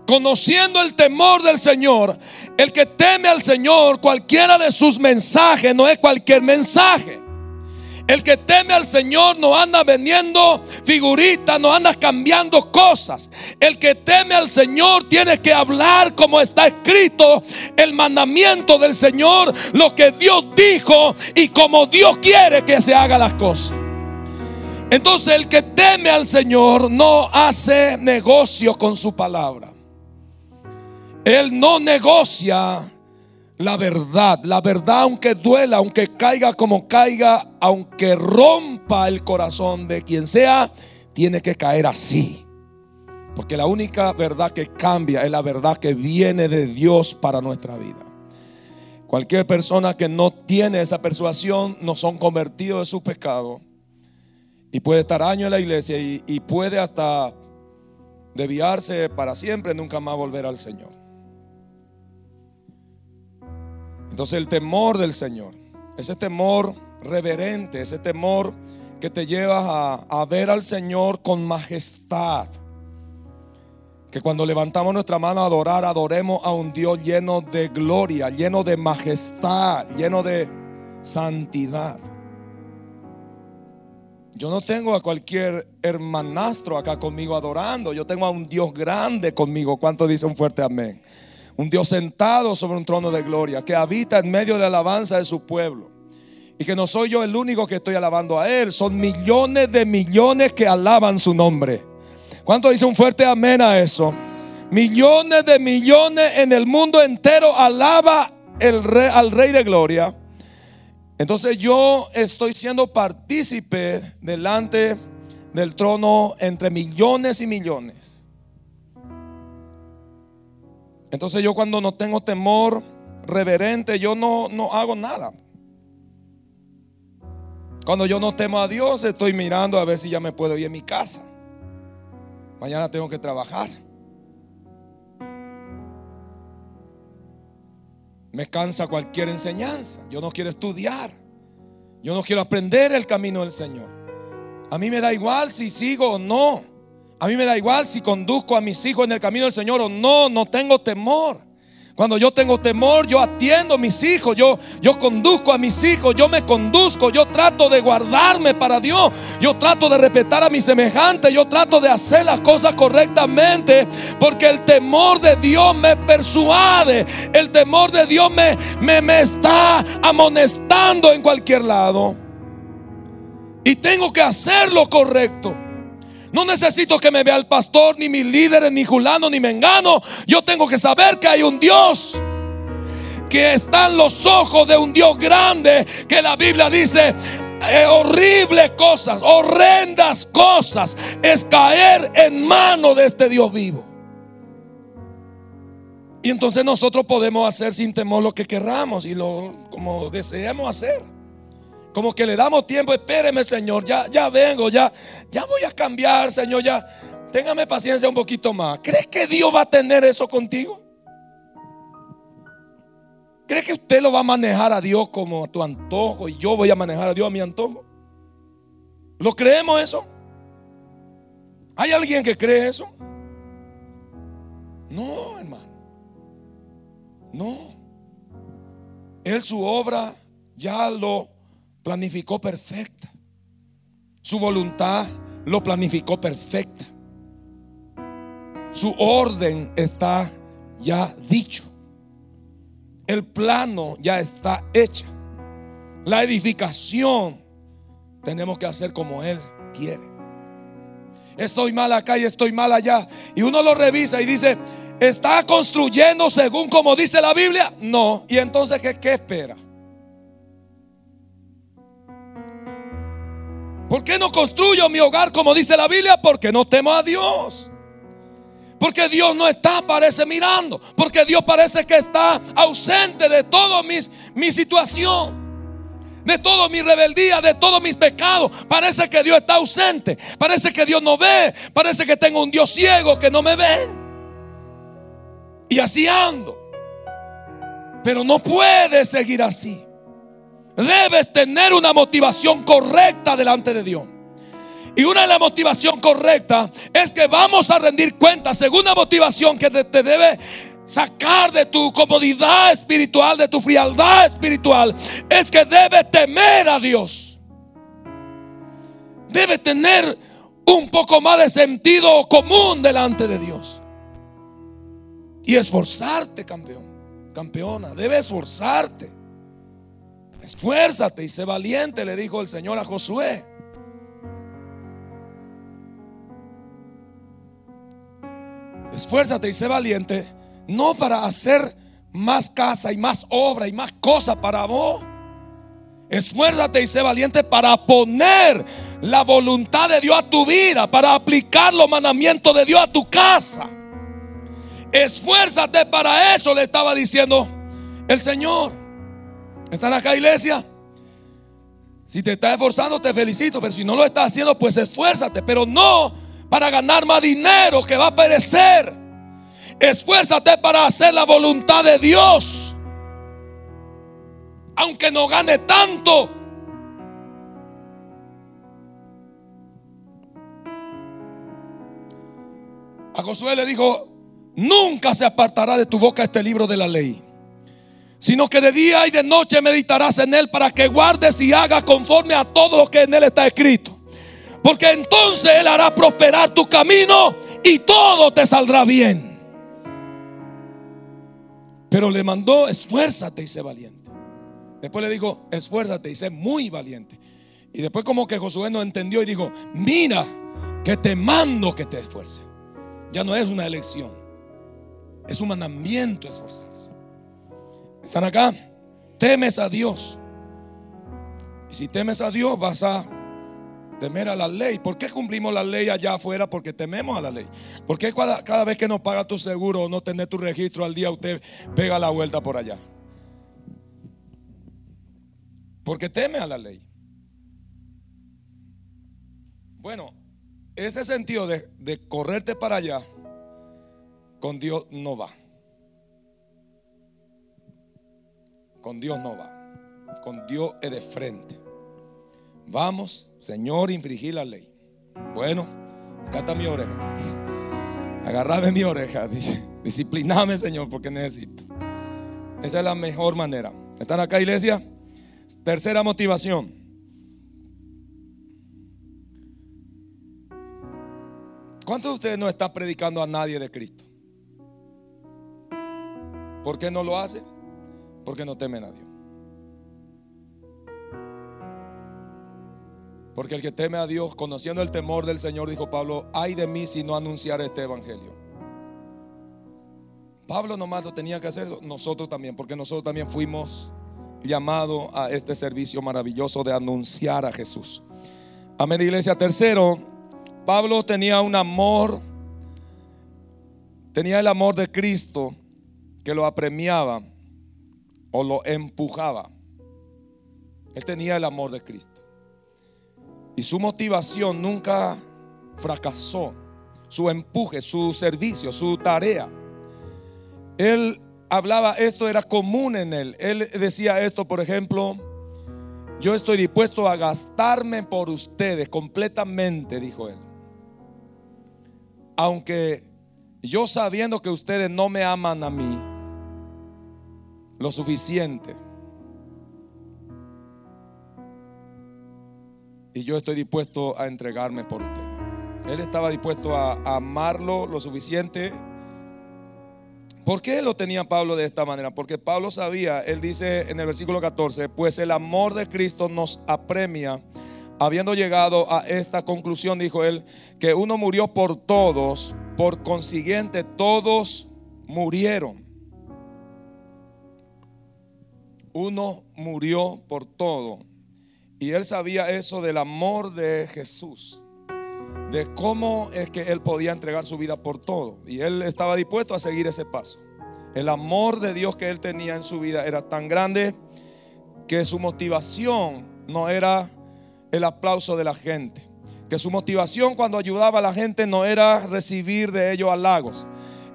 S1: Conociendo el temor del Señor, el que teme al Señor, cualquiera de sus mensajes no es cualquier mensaje. El que teme al Señor no anda vendiendo figuritas, no anda cambiando cosas. El que teme al Señor tiene que hablar como está escrito el mandamiento del Señor, lo que Dios dijo y como Dios quiere que se haga las cosas. Entonces el que teme al Señor no hace negocio con su palabra. Él no negocia la verdad. La verdad, aunque duela, aunque caiga como caiga, aunque rompa el corazón de quien sea, tiene que caer así. Porque la única verdad que cambia es la verdad que viene de Dios para nuestra vida. Cualquier persona que no tiene esa persuasión no son convertidos de su pecado. Y puede estar años en la iglesia y, y puede hasta desviarse para siempre, nunca más volver al Señor. Entonces el temor del Señor, ese temor reverente, ese temor que te lleva a, ver al Señor con majestad. Que cuando levantamos nuestra mano a adorar, adoremos a un Dios lleno de gloria, lleno de majestad, lleno de santidad. Yo no tengo a cualquier hermanastro acá conmigo adorando. Yo tengo a un Dios grande conmigo. ¿Cuánto dice un fuerte amén? Un Dios sentado sobre un trono de gloria, que habita en medio de la alabanza de su pueblo. Y que no soy yo el único que estoy alabando a Él. Son millones de millones que alaban su nombre. ¿Cuánto dice un fuerte amén a eso? Millones de millones en el mundo entero alaba al Rey de Gloria. Entonces yo estoy siendo partícipe delante del trono entre millones y millones. Entonces yo cuando no tengo temor reverente, yo no, no hago nada. Cuando yo no temo a Dios, estoy mirando a ver si ya me puedo ir a mi casa. Mañana tengo que trabajar. Me cansa cualquier enseñanza. Yo no quiero estudiar. Yo no quiero aprender el camino del Señor. A mí me da igual si sigo o no. A mí me da igual si conduzco a mis hijos en el camino del Señor o no, no tengo temor. Cuando yo tengo temor, yo atiendo a mis hijos, yo, yo conduzco a mis hijos, yo me conduzco, yo trato de guardarme para Dios, yo trato de respetar a mis semejantes, yo trato de hacer las cosas correctamente, porque el temor de Dios me persuade, el temor de Dios me, me, me está amonestando en cualquier lado. Y tengo que hacer lo correcto. No necesito que me vea el pastor, ni mis líderes, ni Julano, ni Mengano. Yo tengo que saber que hay un Dios. Que están los ojos de un Dios grande. Que la Biblia dice, eh, horribles cosas, horrendas cosas, es caer en mano de este Dios vivo. Y entonces nosotros podemos hacer sin temor lo que querramos y lo como deseemos hacer. Como que le damos tiempo, espéreme Señor, ya, ya vengo, ya, ya voy a cambiar, Señor, ya. Téngame paciencia un poquito más. ¿Crees que Dios va a tener eso contigo? ¿Crees que usted lo va a manejar a Dios como a tu antojo y yo voy a manejar a Dios a mi antojo? ¿Lo creemos eso? ¿Hay alguien que cree eso? No, hermano. No. Él su obra ya lo planificó perfecta. Su voluntad lo planificó perfecta. Su orden está ya dicho. El plano ya está hecha. La edificación tenemos que hacer como Él quiere. estoy mal acá y estoy mal allá. Y uno lo revisa y dice, ¿está construyendo según como dice la Biblia? No. ¿Y entonces qué, qué espera? ¿Por qué no construyo mi hogar como dice la Biblia? Porque no temo a Dios. Porque Dios no está, parece mirando. Porque Dios parece que está ausente de toda mi situación. De toda mi rebeldía, de todos mis pecados. Parece que Dios está ausente. Parece que Dios no ve. Parece que tengo un Dios ciego que no me ve. Y así ando. Pero no puede seguir así. Debes tener una motivación correcta delante de Dios. Y una de las motivación correcta es que vamos a rendir cuenta. Segunda motivación que te, debe sacar de tu comodidad espiritual, de tu frialdad espiritual, es que debes temer a Dios. Debes tener un poco más de sentido común delante de Dios. Y esforzarte, campeón, campeona, debes esforzarte. Esfuérzate y sé valiente, le dijo el Señor a Josué. Esfuérzate y sé valiente, no para hacer más casa y más obra y más cosas para vos. Esfuérzate y sé valiente para poner la voluntad de Dios a tu vida, para aplicar los mandamientos de Dios a tu casa. Esfuérzate para eso, le estaba diciendo el Señor. ¿Están acá, iglesia? Si te estás esforzando, te felicito. Pero si no lo estás haciendo, pues esfuérzate. Pero no para ganar más dinero que va a perecer. Esfuérzate para hacer la voluntad de Dios. Aunque no gane tanto. A Josué le dijo, nunca se apartará de tu boca este libro de la ley sino que de día y de noche meditarás en él para que guardes y hagas conforme a todo lo que en él está escrito. Porque entonces él hará prosperar tu camino y todo te saldrá bien. Pero le mandó, esfuérzate y sé valiente. Después le dijo, esfuérzate y sé muy valiente. Y después como que Josué no entendió y dijo, mira que te mando que te esfuerces. Ya no es una elección, es un mandamiento esforzarse. ¿Están acá? Temes a Dios. Y si temes a Dios vas a temer a la ley. ¿Por qué cumplimos la ley allá afuera? Porque tememos a la ley. ¿Por qué cada, vez que nos paga tu seguro o no tener tu registro al día usted pega la vuelta por allá? Porque teme a la ley. Bueno, ese sentido de, de correrte para allá con Dios no va. Con Dios no va. Con Dios es de frente. Vamos, Señor, infringir la ley. Bueno, acá está mi oreja. Agarrame mi oreja. Discipliname, Señor, porque necesito. Esa es la mejor manera. ¿Están acá, iglesia? Tercera motivación. ¿Cuántos de ustedes no están predicando a nadie de Cristo? ¿Por qué no lo hacen? Porque no temen a Dios. Porque el que teme a Dios, conociendo el temor del Señor, dijo Pablo, ay de mí si no anunciar este evangelio. Pablo nomás lo tenía que hacer, nosotros también, porque nosotros también fuimos llamados a este servicio maravilloso de anunciar a Jesús. Amén, iglesia. Tercero, Pablo tenía un amor, tenía el amor de Cristo que lo apremiaba o lo empujaba. Él tenía el amor de Cristo. Y su motivación nunca fracasó. Su empuje, su servicio, su tarea. Él hablaba, esto era común en él. Él decía esto, por ejemplo, yo estoy dispuesto a gastarme por ustedes completamente, dijo él. Aunque yo sabiendo que ustedes no me aman a mí, lo suficiente. Y yo estoy dispuesto a entregarme por usted. Él estaba dispuesto a, amarlo lo suficiente. ¿Por qué lo tenía Pablo de esta manera? Porque Pablo sabía, él dice en el versículo 14, pues el amor de Cristo nos apremia habiendo llegado a esta conclusión, dijo él, que uno murió por todos, por consiguiente todos murieron. Uno murió por todo. Y él sabía eso del amor de Jesús, de cómo es que él podía entregar su vida por todo. Y él estaba dispuesto a seguir ese paso. El amor de Dios que él tenía en su vida era tan grande que su motivación no era el aplauso de la gente. Que su motivación cuando ayudaba a la gente no era recibir de ellos halagos.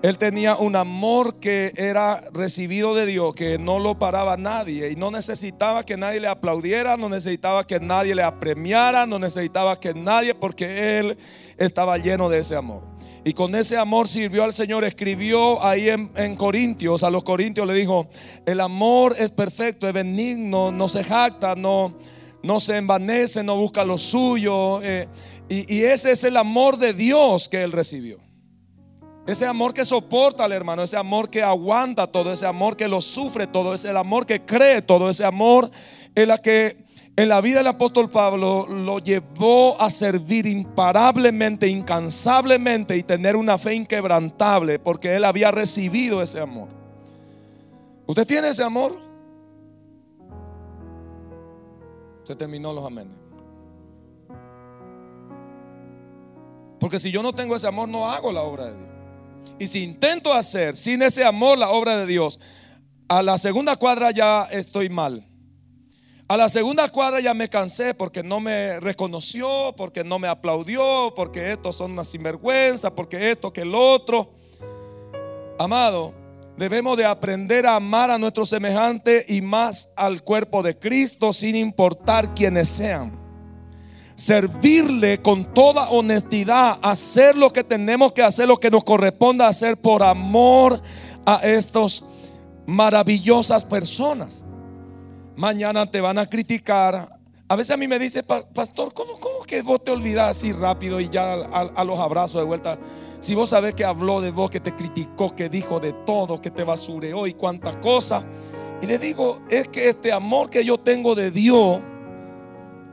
S1: Él tenía un amor que era recibido de Dios, que no lo paraba nadie y no necesitaba que nadie le aplaudiera, no necesitaba que nadie le apremiara, no necesitaba que nadie, porque él estaba lleno de ese amor. Y con ese amor sirvió al Señor. Escribió ahí en, Corintios, a los Corintios le dijo, el amor es perfecto, es benigno, no se jacta, no, no se envanece, no busca lo suyo. Eh, y ese es el amor de Dios que él recibió. Ese amor que soporta al hermano, ese amor que aguanta todo, ese amor que lo sufre todo, ese amor que cree todo, ese amor en la que en la vida del apóstol Pablo lo llevó a servir imparablemente, incansablemente y tener una fe inquebrantable porque él había recibido ese amor. ¿Usted tiene ese amor? Se terminó los amenes. Porque si yo no tengo ese amor, no hago la obra de Dios. Y si intento hacer sin ese amor la obra de Dios, a la segunda cuadra ya estoy mal. A la segunda cuadra ya me cansé porque no me reconoció, porque no me aplaudió, porque estos son una sinvergüenza, porque esto que el otro. Amado, debemos de aprender a amar a nuestro semejante y más al cuerpo de Cristo sin importar quienes sean servirle con toda honestidad, hacer lo que tenemos que hacer, lo que nos corresponde hacer por amor a estas maravillosas personas. Mañana te van a criticar. A veces a mí me dice, pastor, ¿cómo, cómo que vos te olvidas así rápido y ya a, los abrazos de vuelta? Si vos sabés que habló de vos, que te criticó, que dijo de todo, que te basureó y cuántas cosas. Y le digo, es que este amor que yo tengo de Dios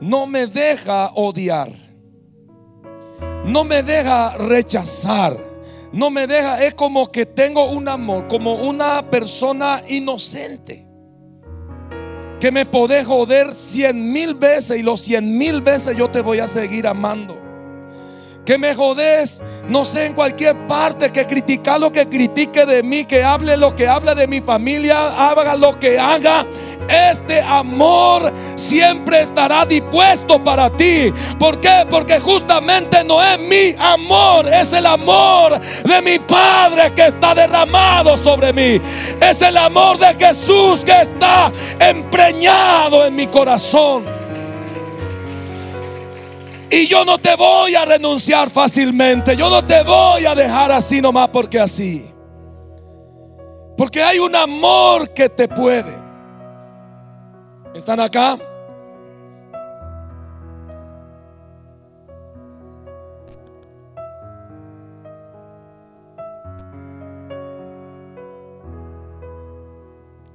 S1: no me deja odiar. No me deja rechazar. No me deja, es como que tengo un amor, como una persona inocente. Que me podés joder cien mil veces y los cien mil veces yo te voy a seguir amando que me jodes, no sé, en cualquier parte, que critica lo que critique de mí, que hable lo que hable de mi familia, haga lo que haga. Este amor siempre estará dispuesto para ti. ¿Por qué? Porque justamente no es mi amor, es el amor de mi Padre que está derramado sobre mí. Es el amor de Jesús que está empreñado en mi corazón. Y yo no te voy a renunciar fácilmente. Yo no te voy a dejar así nomás porque así. Porque hay un amor que te puede. ¿Están acá?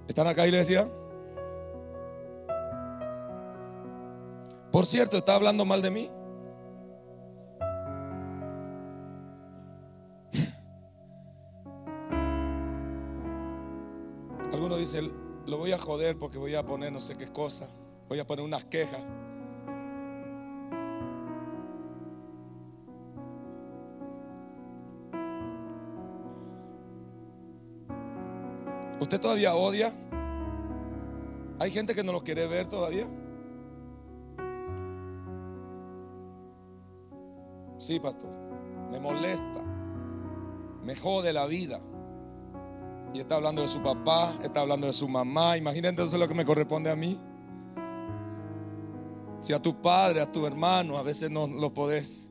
S1: ¿Están acá, iglesia? Por cierto, ¿está hablando mal de mí? Algunos dicen, lo voy a joder porque voy a poner no sé qué cosa. Voy a poner unas quejas. ¿Usted todavía odia? ¿Hay gente que no lo quiere ver todavía? Sí, pastor. Me molesta. Me jode la vida. Y está hablando de su papá, está hablando de su mamá. Imagínate entonces lo que me corresponde a mí. Si a tu padre, a tu hermano, a veces no lo podés.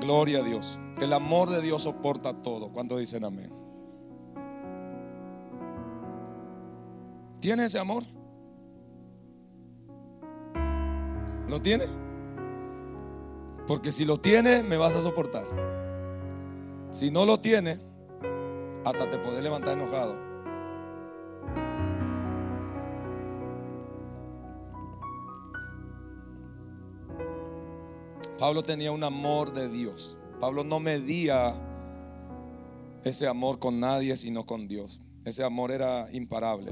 S1: Gloria a Dios. El amor de Dios soporta todo. Cuando dicen amén? ¿Tiene ese amor? ¿Lo tiene? Porque si lo tiene, me vas a soportar. Si no lo tiene, hasta te podés levantar enojado. Pablo tenía un amor de Dios. Pablo no medía ese amor con nadie sino con Dios. Ese amor era imparable.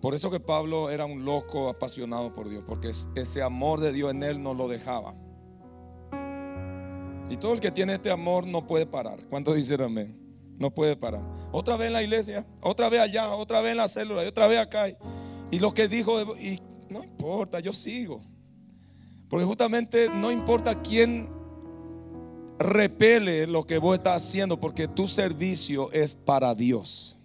S1: Por eso que Pablo era un loco apasionado por Dios, porque ese amor de Dios en él no lo dejaba. Y todo el que tiene este amor no puede parar. ¿Cuántos dicen amén? No puede parar. Otra vez en la iglesia, otra vez allá, otra vez en la célula, y otra vez acá. Y lo que dijo, y no importa, yo sigo. Porque justamente no importa quién repele lo que vos estás haciendo, porque tu servicio es para Dios.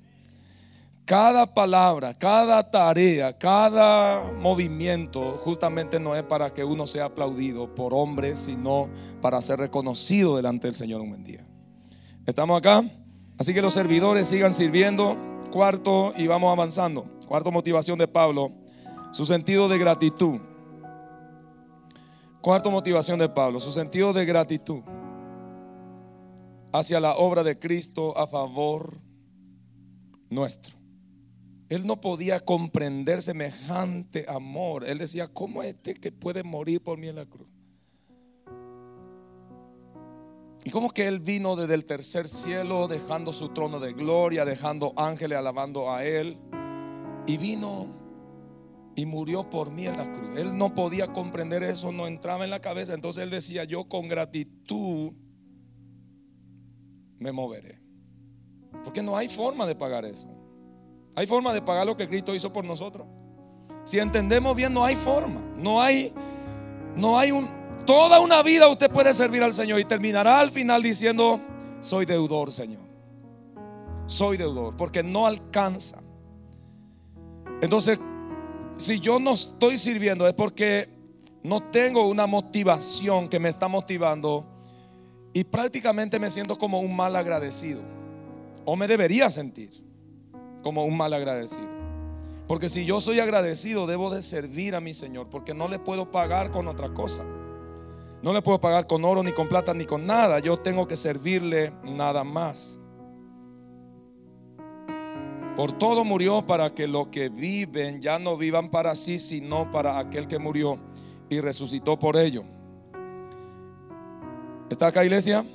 S1: Cada palabra, cada tarea, cada movimiento justamente no es para que uno sea aplaudido por hombres, sino para ser reconocido delante del Señor un buen día. ¿Estamos acá? Así que los servidores sigan sirviendo. Cuarto, y vamos avanzando. Cuarto motivación de Pablo, su sentido de gratitud. Cuarto motivación de Pablo, su sentido de gratitud hacia la obra de Cristo a favor nuestro. Él no podía comprender semejante amor. Él decía, ¿cómo este que puede morir por mí en la cruz? ¿Y cómo que Él vino desde el tercer cielo, dejando su trono de gloria, dejando ángeles alabando a Él? Y vino y murió por mí en la cruz. Él no podía comprender eso, no entraba en la cabeza. Entonces Él decía, yo con gratitud me moveré. Porque no hay forma de pagar eso. Hay forma de pagar lo que Cristo hizo por nosotros. Si entendemos bien, no hay forma. No hay, no hay un, toda una vida usted puede servir al Señor y terminará al final diciendo, soy deudor, Señor. Soy deudor, porque no alcanza. Entonces, si yo no estoy sirviendo es porque no tengo una motivación que me está motivando y prácticamente me siento como un mal agradecido. O me debería sentir como un mal agradecido. Porque si yo soy agradecido, debo de servir a mi Señor, porque no le puedo pagar con otra cosa. No le puedo pagar con oro, ni con plata, ni con nada. Yo tengo que servirle nada más. Por todo murió para que los que viven ya no vivan para sí, sino para aquel que murió y resucitó por ello. ¿Está acá iglesia?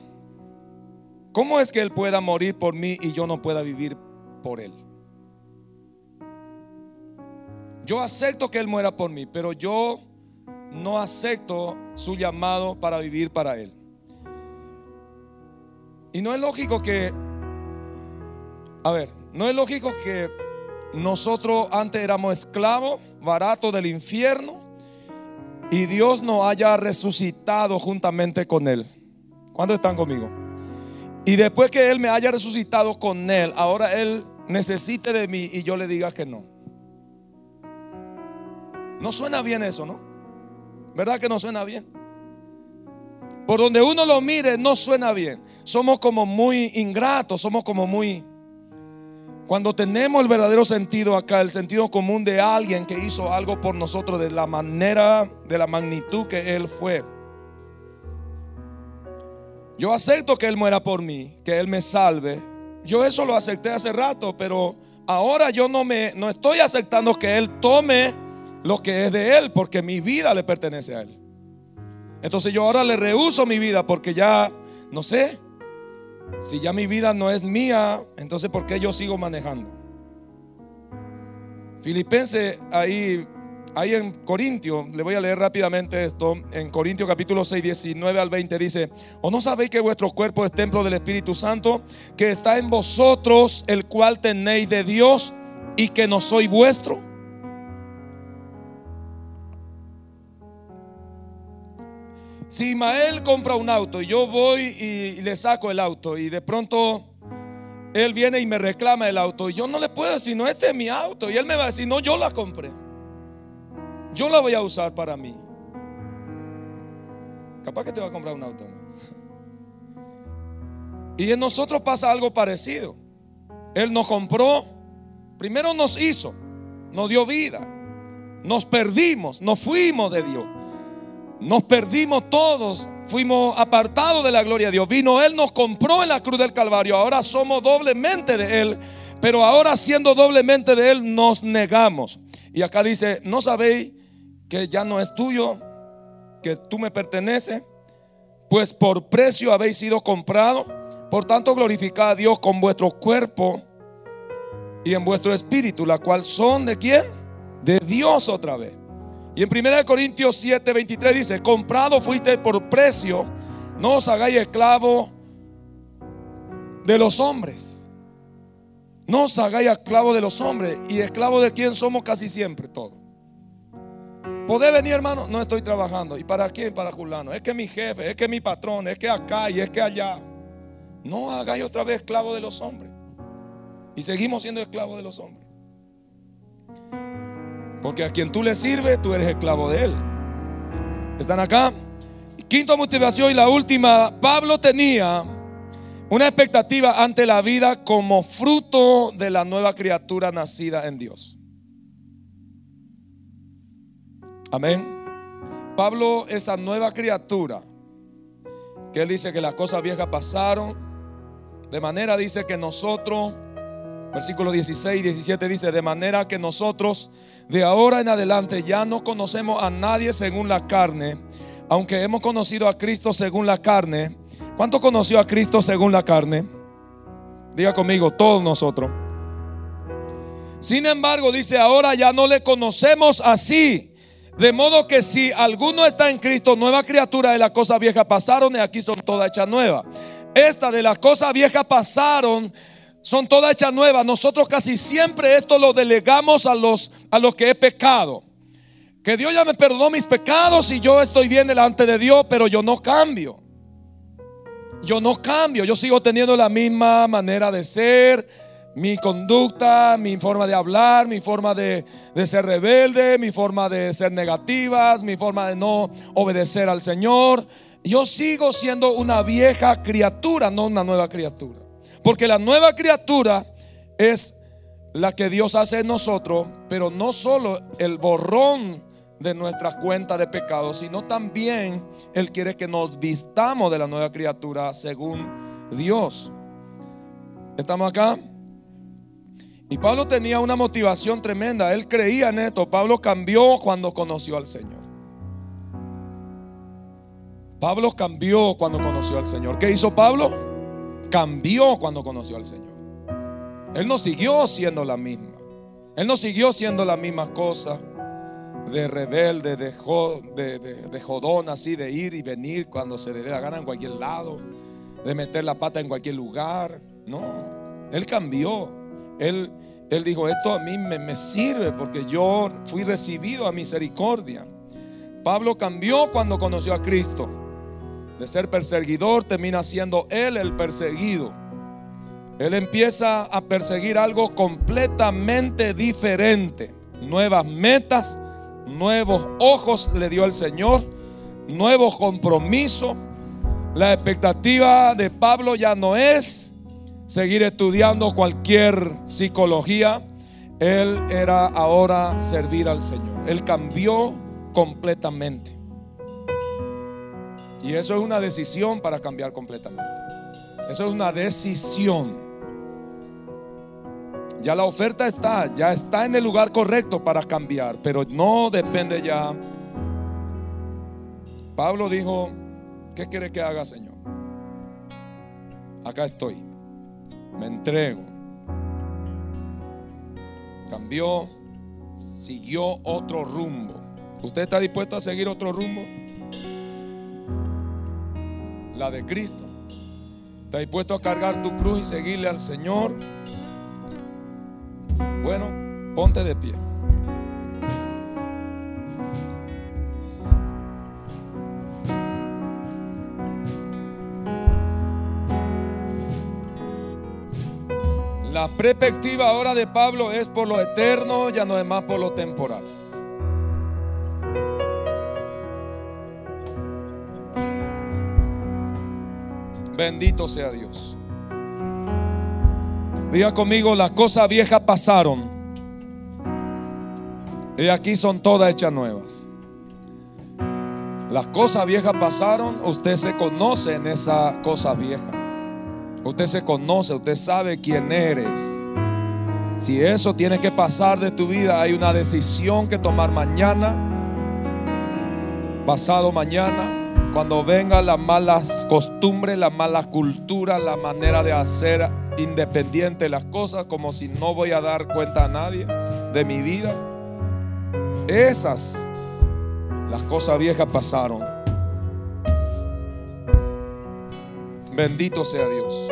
S1: ¿Cómo es que Él pueda morir por mí y yo no pueda vivir por Él? Yo acepto que Él muera por mí, pero yo no acepto su llamado para vivir para Él. Y no es lógico que, a ver, no es lógico que nosotros antes éramos esclavos, baratos del infierno, y Dios nos haya resucitado juntamente con Él. ¿Cuándo están conmigo? Y después que Él me haya resucitado con Él, ahora Él necesite de mí y yo le diga que no. No suena bien eso, ¿no? ¿Verdad que no suena bien? Por donde uno lo mire, no suena bien. Somos como muy ingratos, somos como muy... Cuando tenemos el verdadero sentido acá, el sentido común de alguien que hizo algo por nosotros de la manera, de la magnitud que Él fue. Yo acepto que Él muera por mí, que Él me salve. Yo eso lo acepté hace rato, pero ahora yo no me, no estoy aceptando que Él tome lo que es de Él, porque mi vida le pertenece a Él. Entonces yo ahora le rehuso mi vida porque ya, no sé, si ya mi vida no es mía, entonces ¿por qué yo sigo manejando? Filipense ahí, ahí en Corintio, le voy a leer rápidamente esto, en Corintio capítulo 6, 19 al 20 dice, ¿o no sabéis que vuestro cuerpo es templo del Espíritu Santo, que está en vosotros, el cual tenéis de Dios y que no soy vuestro? Si Ismael compra un auto y yo voy y le saco el auto y de pronto él viene y me reclama el auto y yo no le puedo decir, no, este es mi auto. Y él me va a decir, no, yo la compré. Yo la voy a usar para mí. Capaz que te va a comprar un auto. Y en nosotros pasa algo parecido. Él nos compró, primero nos hizo, nos dio vida, nos perdimos, nos fuimos de Dios. Nos perdimos todos, fuimos apartados de la gloria de Dios. Vino Él, nos compró en la cruz del Calvario. Ahora somos doblemente de Él, pero ahora siendo doblemente de Él nos negamos. Y acá dice, ¿no sabéis que ya no es tuyo? que tú me perteneces, pues por precio habéis sido comprado. Por tanto, glorificad a Dios con vuestro cuerpo y en vuestro espíritu, la cual son de quién? De Dios otra vez. Y en 1 Corintios 7, 23 dice, comprado fuiste por precio, no os hagáis esclavo de los hombres. No os hagáis esclavo de los hombres. ¿Y esclavo de quién somos casi siempre todos? ¿Podés venir, hermano? No estoy trabajando. ¿Y para quién? Para Julano. Es que mi jefe, es que mi patrón, es que acá y es que allá. No hagáis otra vez esclavo de los hombres. Y seguimos siendo esclavos de los hombres. Porque a quien tú le sirves, tú eres esclavo de él. ¿Están acá? Quinta motivación y la última. Pablo tenía una expectativa ante la vida como fruto de la nueva criatura nacida en Dios. Amén. Pablo, esa nueva criatura, que él dice que las cosas viejas pasaron, de manera dice que nosotros, versículo 16 y 17 dice, de manera que nosotros de ahora en adelante ya no conocemos a nadie según la carne, aunque hemos conocido a Cristo según la carne. ¿Cuánto conoció a Cristo según la carne? Diga conmigo, todos nosotros. Sin embargo, dice, ahora ya no le conocemos así. De modo que si alguno está en Cristo, nueva criatura de las cosas viejas pasaron y aquí son todas hechas nuevas. Esta de las cosas viejas pasaron, son todas hechas nuevas. Nosotros casi siempre esto lo delegamos a los, a los que he pecado. Que Dios ya me perdonó mis pecados y yo estoy bien delante de Dios, pero yo no cambio. Yo no cambio, yo sigo teniendo la misma manera de ser, mi conducta, mi forma de hablar, mi forma de, ser rebelde, mi forma de ser negativas, mi forma de no obedecer al Señor. Yo sigo siendo una vieja criatura, no una nueva criatura. Porque la nueva criatura es la que Dios hace en nosotros, pero no solo el borrón de nuestras cuentas de pecado, sino también Él quiere que nos vistamos de la nueva criatura según Dios. ¿Estamos acá? Y Pablo tenía una motivación tremenda. Él creía en esto. Pablo cambió cuando conoció al Señor. Pablo cambió cuando conoció al Señor. ¿Qué hizo Pablo? Cambió cuando conoció al Señor. Él no siguió siendo la misma. Él no siguió siendo la misma cosa de rebelde, de, jodón, así, de ir y venir cuando se le dé la gana en cualquier lado, de meter la pata en cualquier lugar. No, él cambió. Él, él dijo, esto a mí me, me sirve porque yo fui recibido a misericordia. Pablo cambió cuando conoció a Cristo. De ser perseguidor termina siendo él el perseguido. Él empieza a perseguir algo completamente diferente. Nuevas metas, nuevos ojos le dio el Señor, nuevos compromisos. La expectativa de Pablo ya no es seguir estudiando cualquier psicología. Él era ahora servir al Señor. Él cambió completamente. Y eso es una decisión para cambiar completamente. Eso es una decisión. Ya la oferta está, ya está en el lugar correcto para cambiar, pero no depende ya. Pablo dijo, ¿qué quiere que haga, Señor? Acá estoy me entrego. Cambió, siguió otro rumbo. ¿Usted está dispuesto a seguir otro rumbo? La de Cristo. ¿Está dispuesto a cargar tu cruz y seguirle al Señor? Bueno, ponte de pie. La perspectiva ahora de Pablo es por lo eterno, ya no es más por lo temporal. Bendito sea Dios. Diga conmigo, las cosas viejas pasaron. Y aquí son todas hechas nuevas. Las cosas viejas pasaron, usted se conoce en esa cosa vieja. Usted se conoce, usted sabe quién eres. Si eso tiene que pasar de tu vida, hay una decisión que tomar mañana. pasado mañana, cuando vengan las malas costumbres, la mala cultura, la manera de hacer independiente las cosas, como si no voy a dar cuenta a nadie de mi vida. Esas, las cosas viejas pasaron. Bendito sea Dios.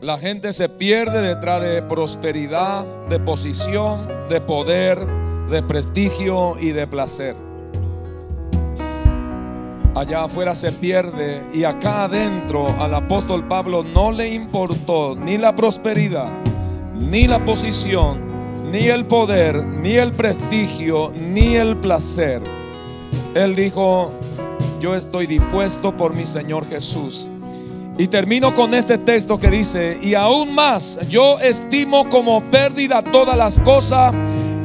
S1: La gente se pierde detrás de prosperidad, de posición, de poder, de prestigio y de placer. Allá afuera se pierde y acá adentro al apóstol Pablo no le importó ni la prosperidad, ni la posición, ni el poder, ni el prestigio, ni el placer. Él dijo, yo estoy dispuesto por mi Señor Jesús y termino con este texto que dice, y aún más, yo estimo como pérdida todas las cosas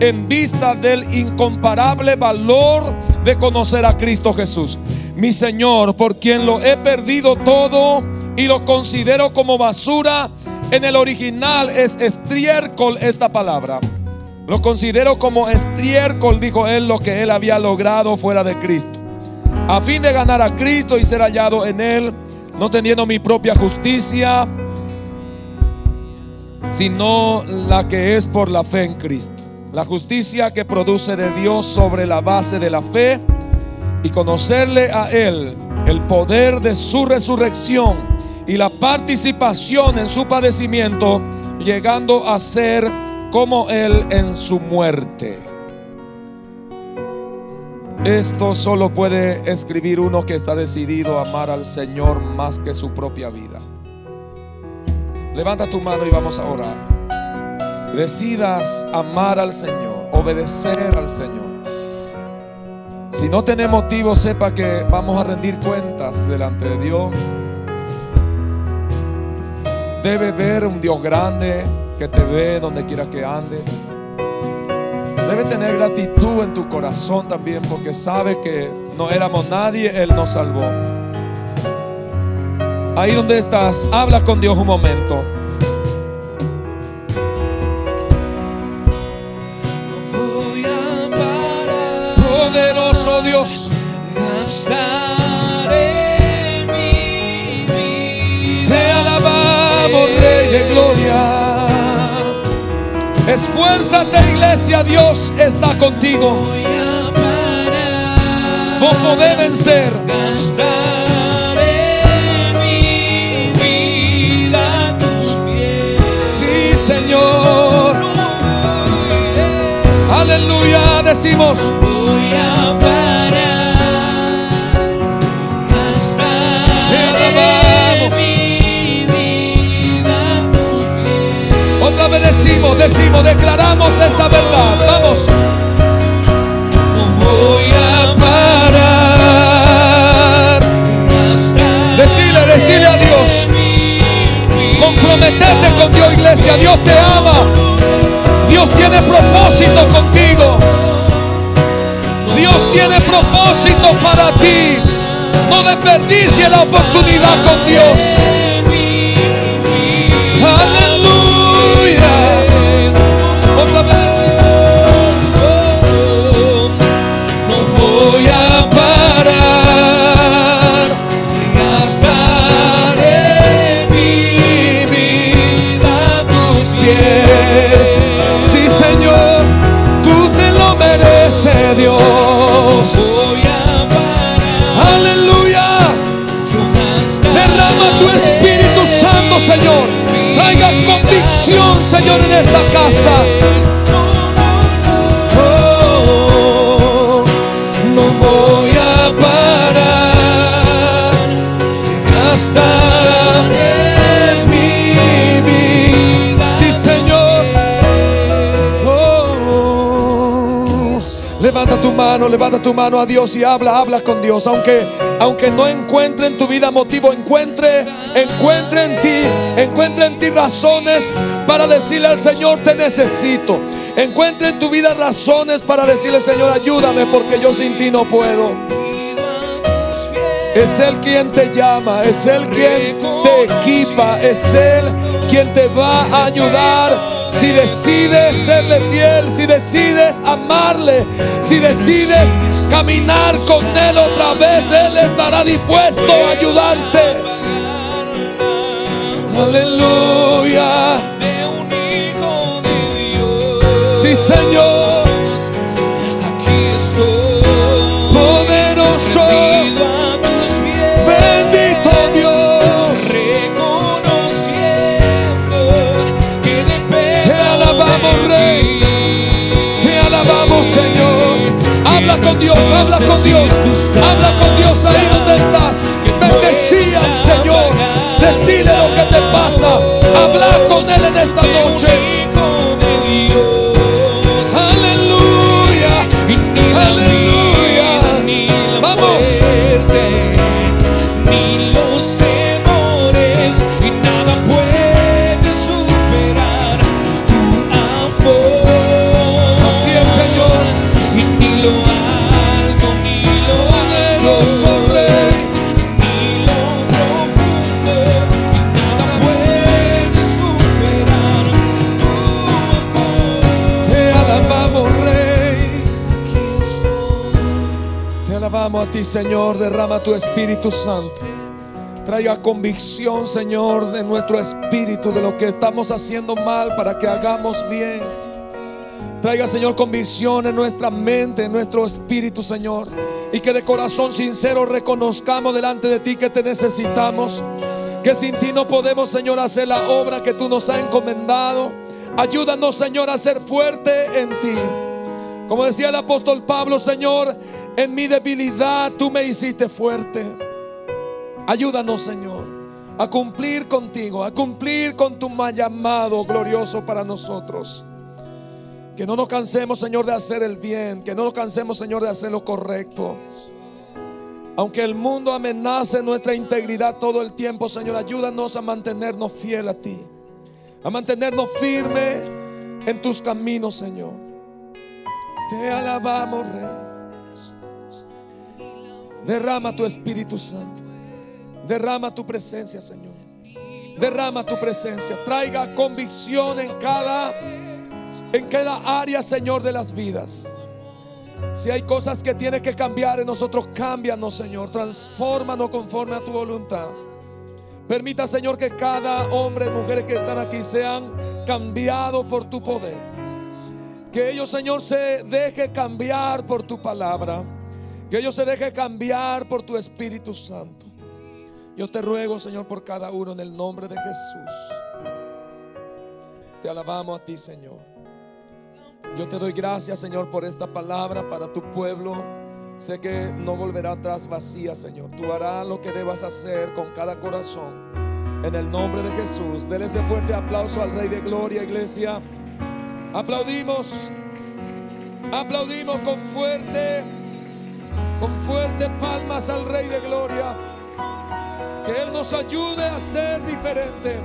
S1: en vista del incomparable valor de conocer a Cristo Jesús, mi Señor, por quien lo he perdido todo y lo considero como basura. En el original es estiércol esta palabra. Lo considero como estiércol, dijo él, lo que él había logrado fuera de Cristo. A fin de ganar a Cristo y ser hallado en él no teniendo mi propia justicia, sino la que es por la fe en Cristo. La justicia que produce de Dios sobre la base de la fe y conocerle a Él el poder de su resurrección y la participación en su padecimiento, llegando a ser como Él en su muerte. Esto solo puede escribir uno que está decidido a amar al Señor más que su propia vida. Levanta tu mano y vamos a orar. Decidas amar al Señor, obedecer al Señor. Si no tiene motivo, sepa que vamos a rendir cuentas delante de Dios. Debe ver un Dios grande que te ve donde quiera que andes. Debe tener gratitud en tu corazón también porque sabe que no éramos nadie, Él nos salvó. Ahí donde estás, habla con Dios un momento. Esfuérzate iglesia, Dios está contigo. Vos podés vencer. mi vida a tus pies. Sí, Señor. Aleluya, decimos. Voy a decimos, decimos, declaramos esta verdad. Vamos. No voy a parar. Decile, decile a Dios. Comprometete con Dios, iglesia. Dios te ama. Dios tiene propósito contigo. Dios tiene propósito para ti. No desperdicie la oportunidad con Dios. Señor, en esta casa. Oh, no voy a parar hasta en mi vida. Sí, Señor. Oh, levanta tu mano, levanta tu mano a Dios y habla, habla con Dios. Aunque, aunque no encuentre en tu vida motivo, encuentre, encuentre en ti, encuentre en ti razones para decirle al Señor, te necesito. Encuentre en tu vida razones para decirle, Señor, ayúdame porque yo sin ti no puedo. Es Él quien te llama, es Él quien te equipa, es Él quien te va a ayudar Si decides serle fiel, si decides amarle, si decides caminar con Él otra vez, Él estará dispuesto a ayudarte. Aleluya. Sí, Señor.
S2: Aquí estoy.
S1: Poderoso. Bendito Dios.
S2: Reconociendo que dependo
S1: Te alabamos,
S2: de
S1: Rey. Te alabamos, Señor. Habla con Dios, habla con Dios. Habla con Dios ahí donde estás. Bendecí al Señor. Que te pasa. Habla con Él en esta noche. Señor. Derrama tu Espíritu Santo. Traiga convicción, Señor, de nuestro espíritu, de lo que estamos haciendo mal para que hagamos bien. Traiga, Señor, convicción en nuestra mente, en nuestro espíritu, Señor. Y que de corazón sincero reconozcamos delante de ti que te necesitamos. Que sin ti no podemos, Señor, hacer la obra que tú nos has encomendado. Ayúdanos, Señor, a ser fuerte en ti. Como decía el apóstol Pablo, Señor, en mi debilidad tú me hiciste fuerte. Ayúdanos, Señor, a cumplir contigo, a cumplir con tu llamado glorioso para nosotros. Que no nos cansemos, Señor, de hacer el bien, que no nos cansemos, Señor, de hacer lo correcto. Aunque el mundo amenace nuestra integridad todo el tiempo, Señor, ayúdanos a mantenernos fiel a ti, a mantenernos firme en tus caminos, Señor. Te alabamos, Rey. Derrama tu Espíritu Santo. Derrama tu presencia, Señor. Derrama tu presencia. Traiga convicción en cada en cada área, Señor, de las vidas. Si hay cosas que tiene que cambiar en nosotros, cámbianos, Señor. Transfórmanos conforme a tu voluntad. Permita, Señor, que cada hombre y mujer que están aquí sean cambiados por tu poder. Que ellos, Señor, se deje cambiar por tu palabra. Que ellos se deje cambiar por tu Espíritu Santo. Yo te ruego, Señor, por cada uno en el nombre de Jesús. Te alabamos a ti, Señor. Yo te doy gracias, Señor, por esta palabra para tu pueblo. Sé que no volverá atrás vacía, Señor. Tú harás lo que debas hacer con cada corazón. En el nombre de Jesús. Dele ese fuerte aplauso al Rey de Gloria, iglesia. Aplaudimos. Aplaudimos con fuerte, con fuerte palmas al Rey de Gloria. Que Él nos ayude a ser diferente.